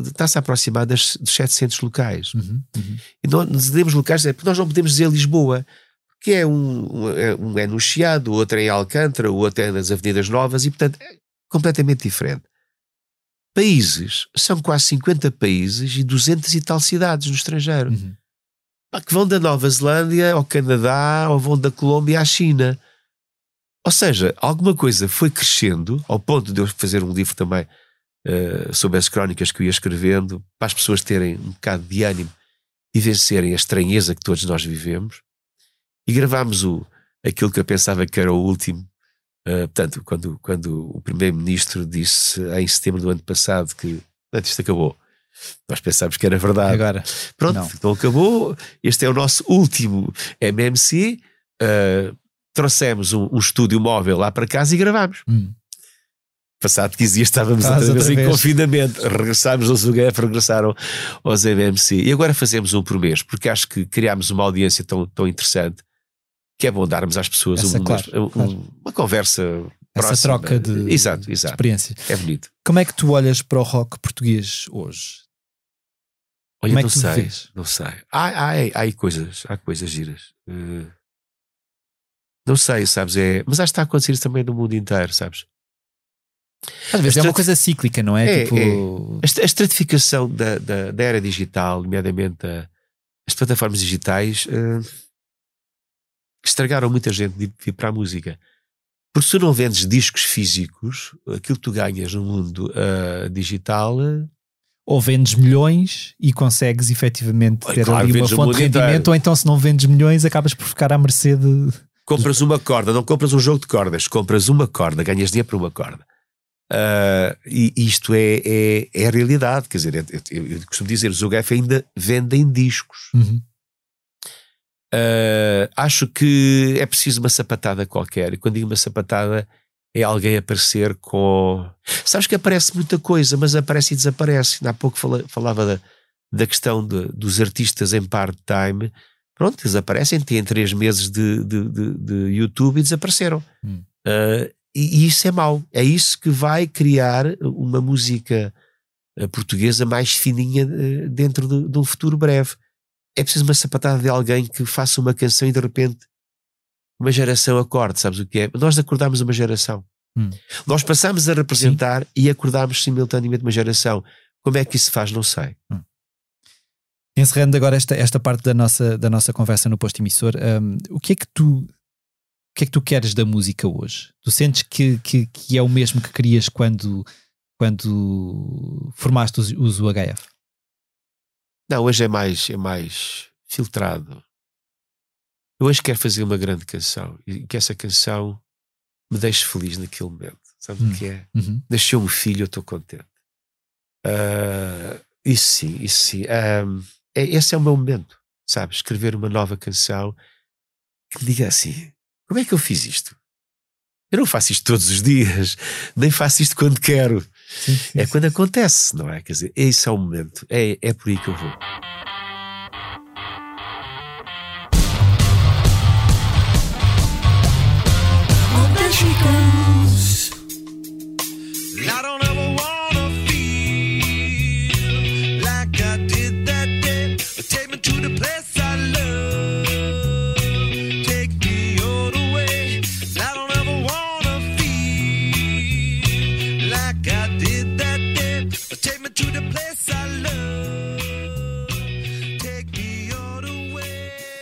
está-se a aproximar das, dos 700 locais. Uhum, uhum. E nós dizemos locais, é, porque nós não podemos dizer Lisboa, que é um, um, é- um é no Chiado, outro é em Alcântara, o outro é nas Avenidas Novas, e portanto completamente diferente. Países, são quase 50 países e 200 e tal cidades no estrangeiro. Uhum. Pá, que vão da Nova Zelândia ao Canadá ou vão da Colômbia à China. Ou seja, alguma coisa foi crescendo ao ponto de eu fazer um livro também eh, sobre as crónicas que eu ia escrevendo, para as pessoas terem um bocado de ânimo e vencerem a estranheza que todos nós vivemos. E gravámos o, aquilo que eu pensava que era o último. Eh, portanto, quando, quando o Primeiro-Ministro disse em setembro do ano passado que "Portanto, isto acabou. Nós pensámos que era verdade. Agora, Pronto, Não. então acabou. Este é o nosso último MMC. Uh, trouxemos um, um estúdio móvel lá para casa e gravámos. hum, Passado 15 dias estávamos Estás outra vez outra em vez. confinamento. Regressámos aos UGF, regressaram aos MMC. E agora fazemos um por mês, porque acho que criámos uma audiência tão, tão interessante que é bom darmos às pessoas Essa, um- claro, um- claro. uma conversa. essa próxima. troca de, Exato, de exato. experiências. É bonito. Como é que tu olhas para o rock português hoje? Olha, Como é não que tu sei, vês? não sei. Há, há, há coisas, há coisas giras. Eh, não sei, sabes? É, mas acho que está a acontecer isso também no mundo inteiro, sabes? Às vezes é uma coisa cíclica, não é? É, tipo, A est- a estratificação da, da, da era digital, nomeadamente a- as plataformas digitais, estragaram muita gente de vir para a música. Porque se tu não vendes discos físicos, aquilo que tu ganhas no mundo eh, digital ou vendes milhões e consegues efetivamente ter claro, ali uma o fonte de rendimento, inteiro. ou então se não vendes milhões acabas por ficar à mercê de. Compras uma corda, não compras um jogo de cordas, compras uma corda, ganhas dinheiro por uma corda. Ah, e isto é, é, é a realidade, quer dizer, eu, eu costumo dizer, os UGF ainda vendem discos. Uhum. Ah, acho que é preciso uma sapatada qualquer, e quando digo uma sapatada é alguém aparecer com. Sabes que aparece muita coisa, mas aparece e desaparece. Ainda há pouco fala- falava da, da questão de- dos artistas em part-time. Pronto, eles aparecem, têm três meses de, de, de- de YouTube e desapareceram. Hum. Ah, e, e isso é mau. É isso que vai criar uma música ah, portuguesa mais fininha dentro de, de um futuro breve. É preciso uma sapatada de alguém que faça uma canção e de repente uma geração acorde, sabes o que é? Nós acordámos uma geração. Hum. Nós passámos a representar e acordámos simultaneamente uma geração. Como é que isso se faz? Não sei. Encerrando agora esta, esta parte da nossa, da nossa conversa no posto emissor, hum, o que é que tu o que é que tu queres da música hoje? Tu sentes que, que, que é o mesmo que querias quando, quando formaste os, os UHF? Não, hoje é mais, é mais filtrado. Eu hoje quero fazer uma grande canção e que essa canção me deixe feliz naquele momento. Sabe Hum. o que é? Uhum. Nasceu um filho, eu estou contente. Ah, isso sim, isso sim. Ah, é- esse é o meu momento, sabe? Escrever uma nova canção que me diga assim: como é que eu fiz isto? Eu não faço isto todos os dias, nem faço isto quando quero. Sim, sim, É sim. quando acontece, não é? Quer dizer, esse é o momento. É, é por aí que eu vou.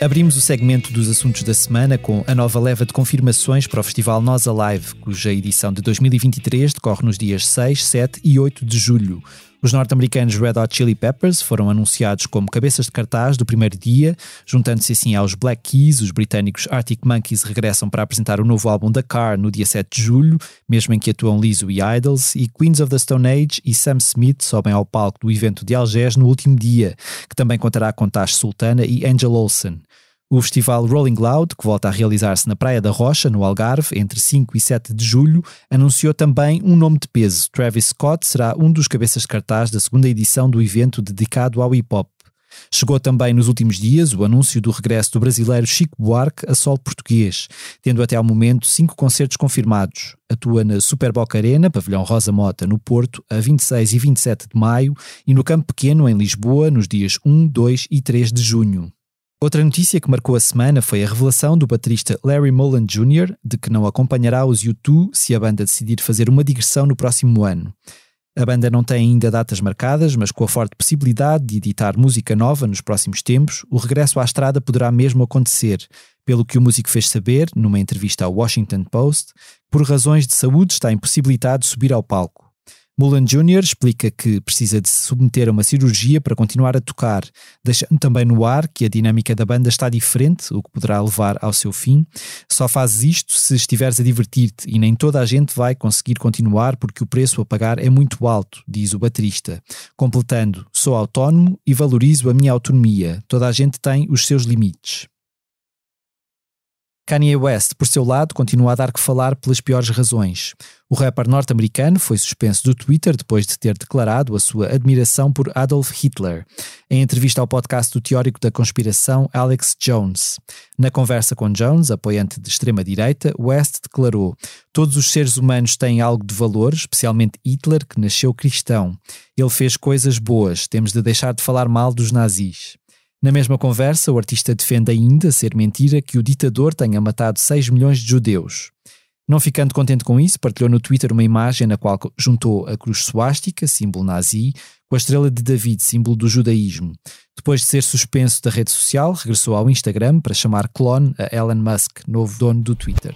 Abrimos o segmento dos assuntos da semana com a nova leva de confirmações para o Festival Nós Alive, cuja edição de 2023 decorre nos dias 6, 7 e 8 de julho. Os norte-americanos Red Hot Chili Peppers foram anunciados como cabeças de cartaz do primeiro dia, juntando-se assim aos Black Keys, os britânicos Arctic Monkeys regressam para apresentar o novo álbum da Car no dia 7 de julho, mesmo em que atuam Lizzo e Idols, e Queens of the Stone Age e Sam Smith sobem ao palco do evento de Algés no último dia, que também contará com Tash Sultana e Angel Olsen. O festival Rolling Loud, que volta a realizar-se na Praia da Rocha, no Algarve, entre 5 e 7 de julho, anunciou também um nome de peso. Travis Scott será um dos cabeças de cartaz da segunda edição do evento dedicado ao hip-hop. Chegou também nos últimos dias o anúncio do regresso do brasileiro Chico Buarque a solo português, tendo até ao momento cinco concertos confirmados. Atua na Super Boca Arena, Pavilhão Rosa Mota, no Porto, a 26 e 27 de maio, e no Campo Pequeno, em Lisboa, nos dias 1, 2 e 3 de junho. Outra notícia que marcou a semana foi a revelação do baterista Larry Mullen Jr. de que não acompanhará os U2 se a banda decidir fazer uma digressão no próximo ano. A banda não tem ainda datas marcadas, mas com a forte possibilidade de editar música nova nos próximos tempos, o regresso à estrada poderá mesmo acontecer, pelo que o músico fez saber, numa entrevista ao Washington Post, por razões de saúde está impossibilitado de subir ao palco. Mullen Jr. explica que precisa de se submeter a uma cirurgia para continuar a tocar, deixando também no ar que a dinâmica da banda está diferente, o que poderá levar ao seu fim. Só fazes isto se estiveres a divertir-te e nem toda a gente vai conseguir continuar porque o preço a pagar é muito alto, diz o baterista. Completando, sou autónomo e valorizo a minha autonomia. Toda a gente tem os seus limites. Kanye West, por seu lado, continua a dar que falar pelas piores razões. O rapper norte-americano foi suspenso do Twitter depois de ter declarado a sua admiração por Adolf Hitler, em entrevista ao podcast do teórico da conspiração Alex Jones. Na conversa com Jones, apoiante de extrema-direita, West declarou: Todos os seres humanos têm algo de valor, especialmente Hitler, que nasceu cristão. Ele fez coisas boas, temos de deixar de falar mal dos nazis. Na mesma conversa, o artista defende ainda ser mentira que o ditador tenha matado 6 milhões de judeus. Não ficando contente com isso, partilhou no Twitter uma imagem na qual juntou a cruz suástica, símbolo nazi, com a estrela de David, símbolo do judaísmo. Depois de ser suspenso da rede social, regressou ao Instagram para chamar clone a Elon Musk, novo dono do Twitter.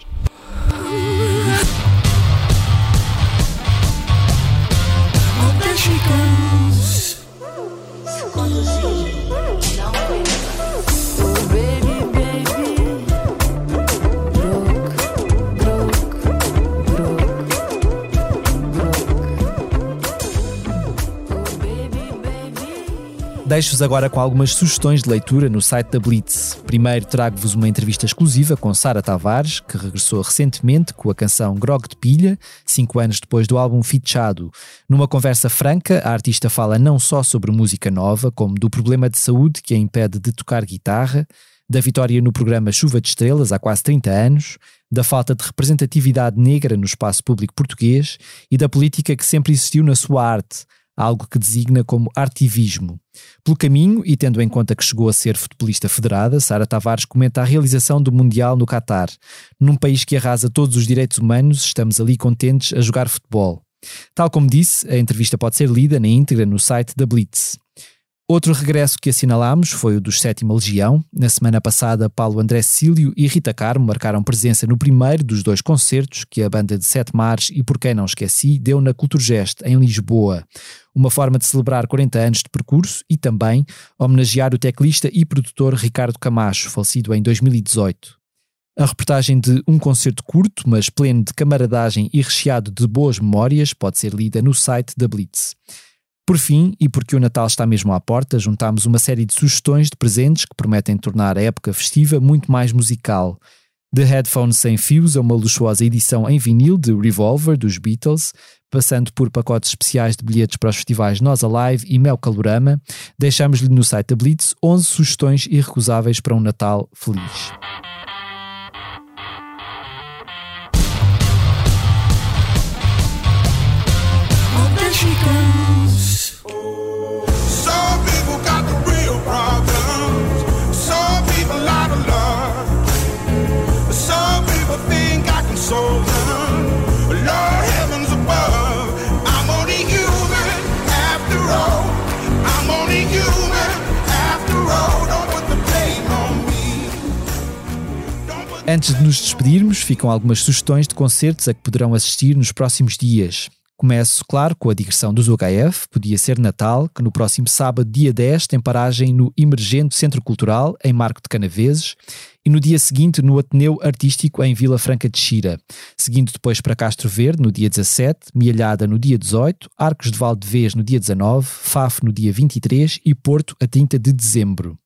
Deixo-vos agora com algumas sugestões de leitura no site da Blitz. Primeiro trago-vos uma entrevista exclusiva com Sara Tavares, que regressou recentemente com a canção Grog de Pilha, cinco anos depois do álbum Fichado. Numa conversa franca, a artista fala não só sobre música nova, como do problema de saúde que a impede de tocar guitarra, da vitória no programa Chuva de Estrelas há quase 30 anos, da falta de representatividade negra no espaço público português e da política que sempre existiu na sua arte, algo que designa como artivismo. Pelo caminho, e tendo em conta que chegou a ser futebolista federada, Sara Tavares comenta a realização do Mundial no Catar. Num país que arrasa todos os direitos humanos, estamos ali contentes a jogar futebol. Tal como disse, a entrevista pode ser lida na íntegra no site da Blitz. Outro regresso que assinalamos foi o dos Sétima Legião. Na semana passada, Paulo André Cílio e Rita Carmo marcaram presença no primeiro dos dois concertos que a banda de Sete Mares e Por Quem Não Esqueci deu na Culturgest, em Lisboa. Uma forma de celebrar 40 anos de percurso e também homenagear o teclista e produtor Ricardo Camacho, falecido em 2018. A reportagem de um concerto curto, mas pleno de camaradagem e recheado de boas memórias, pode ser lida no site da Blitz. Por fim, e porque o Natal está mesmo à porta, juntámos uma série de sugestões de presentes que prometem tornar a época festiva muito mais musical. De Headphones Sem Fios a uma luxuosa edição em vinil de Revolver dos Beatles, passando por pacotes especiais de bilhetes para os festivais Nós Alive e Mel Calorama, deixamos-lhe no site da Blitz 11 sugestões irrecusáveis para um Natal feliz. Antes de nos despedirmos, ficam algumas sugestões de concertos a que poderão assistir nos próximos dias. Começo, claro, com a digressão dos UHF, podia ser Natal, que no próximo sábado, dia 10, tem paragem no Emergente Centro Cultural, em Marco de Canaveses, e no dia seguinte no Ateneu Artístico, em Vila Franca de Xira, seguindo depois para Castro Verde, no dia 17, Mialhada no dia 18, Arcos de Valdevez no dia 19, Faf no dia 23 e Porto a 30 de dezembro.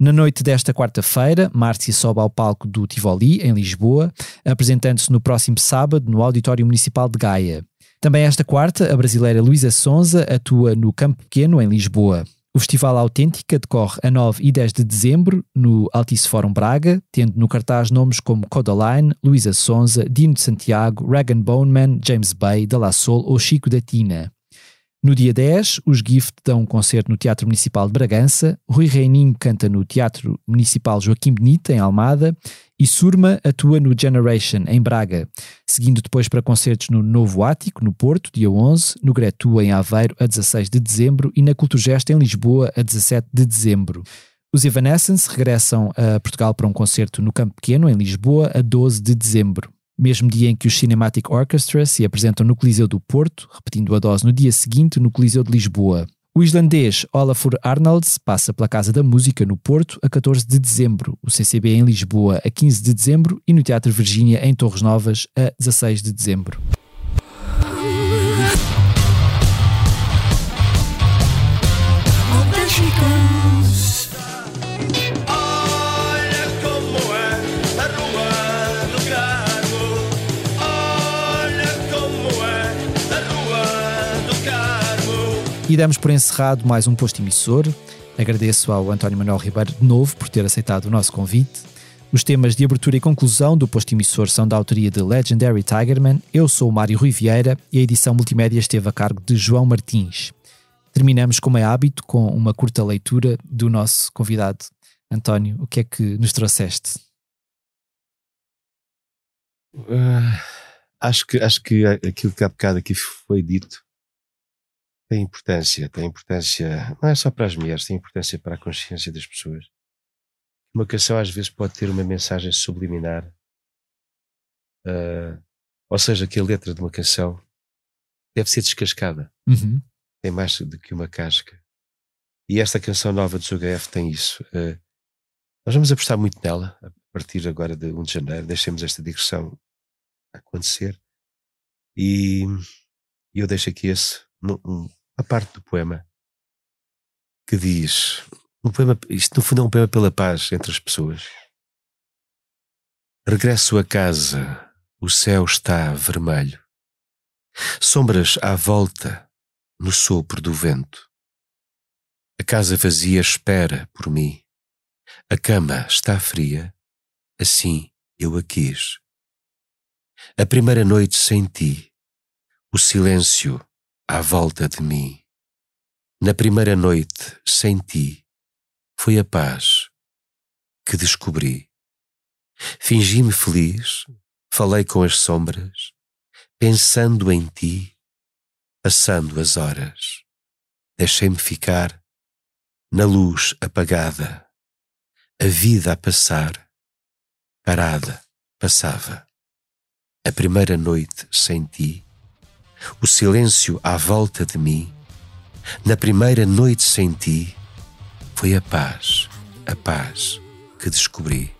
Na noite desta quarta-feira, Márcia sobe ao palco do Tivoli, em Lisboa, apresentando-se no próximo sábado no Auditório Municipal de Gaia. Também esta quarta, a brasileira Luísa Sonza atua no Campo Pequeno, em Lisboa. O Festival Autêntica decorre a 9 e 10 de dezembro no Altice Fórum Braga, tendo no cartaz nomes como Codaline, Luísa Sonza, Dino de Santiago, Regan Boneman, James Bay, De La Soul ou Chico da Tina. No dia 10, os Gift dão um concerto no Teatro Municipal de Bragança, Rui Reininho canta no Teatro Municipal Joaquim Benita, em Almada, e Surma atua no Generation, em Braga, seguindo depois para concertos no Novo Ático, no Porto, dia 11, no Gretu, em Aveiro, a 16 de dezembro, e na Culturgesta, em Lisboa, a 17 de dezembro. Os Evanescence regressam a Portugal para um concerto no Campo Pequeno, em Lisboa, a 12 de dezembro mesmo dia em que os Cinematic Orchestra se apresentam no Coliseu do Porto, repetindo a dose no dia seguinte no Coliseu de Lisboa. O islandês Olafur Arnalds passa pela Casa da Música no Porto a 14 de dezembro, o CCB em Lisboa a 15 de dezembro e no Teatro Virgínia em Torres Novas a 16 de dezembro. E damos por encerrado mais um posto emissor. Agradeço ao António Manuel Ribeiro de novo por ter aceitado o nosso convite. Os temas de abertura e conclusão do posto emissor são da autoria de Legendary Tigerman. Eu sou o Mário Rui Vieira e a edição multimédia esteve a cargo de João Martins. Terminamos, como é hábito, com uma curta leitura do nosso convidado. António, o que é que nos trouxeste? Ah, acho, que, acho que aquilo que há bocado aqui foi dito tem importância. Tem importância, não é só para as mulheres, tem importância para a consciência das pessoas. Uma canção às vezes pode ter uma mensagem subliminar. ah, ou seja, que a letra de uma canção deve ser descascada. Uhum. Tem mais do que uma casca. E esta canção nova do UHF tem isso. Ah, nós vamos apostar muito nela a partir agora de 1 de janeiro. Deixemos esta digressão acontecer. E eu deixo aqui esse, a parte do poema que diz: um poema, isto no fundo é um poema pela paz entre as pessoas. Regresso a casa, o céu está vermelho. Sombras à volta, no sopro do vento. A casa vazia espera por mim. A cama está fria, assim eu a quis. A primeira noite sem ti, o silêncio à volta de mim. Na primeira noite sem ti, foi a paz que descobri. Fingi-me feliz, falei com as sombras, pensando em ti, passando as horas. Deixei-me ficar na luz apagada, a vida a passar, parada, passava. A primeira noite sem ti, o silêncio à volta de mim, na primeira noite sem ti, foi a paz, a paz que descobri.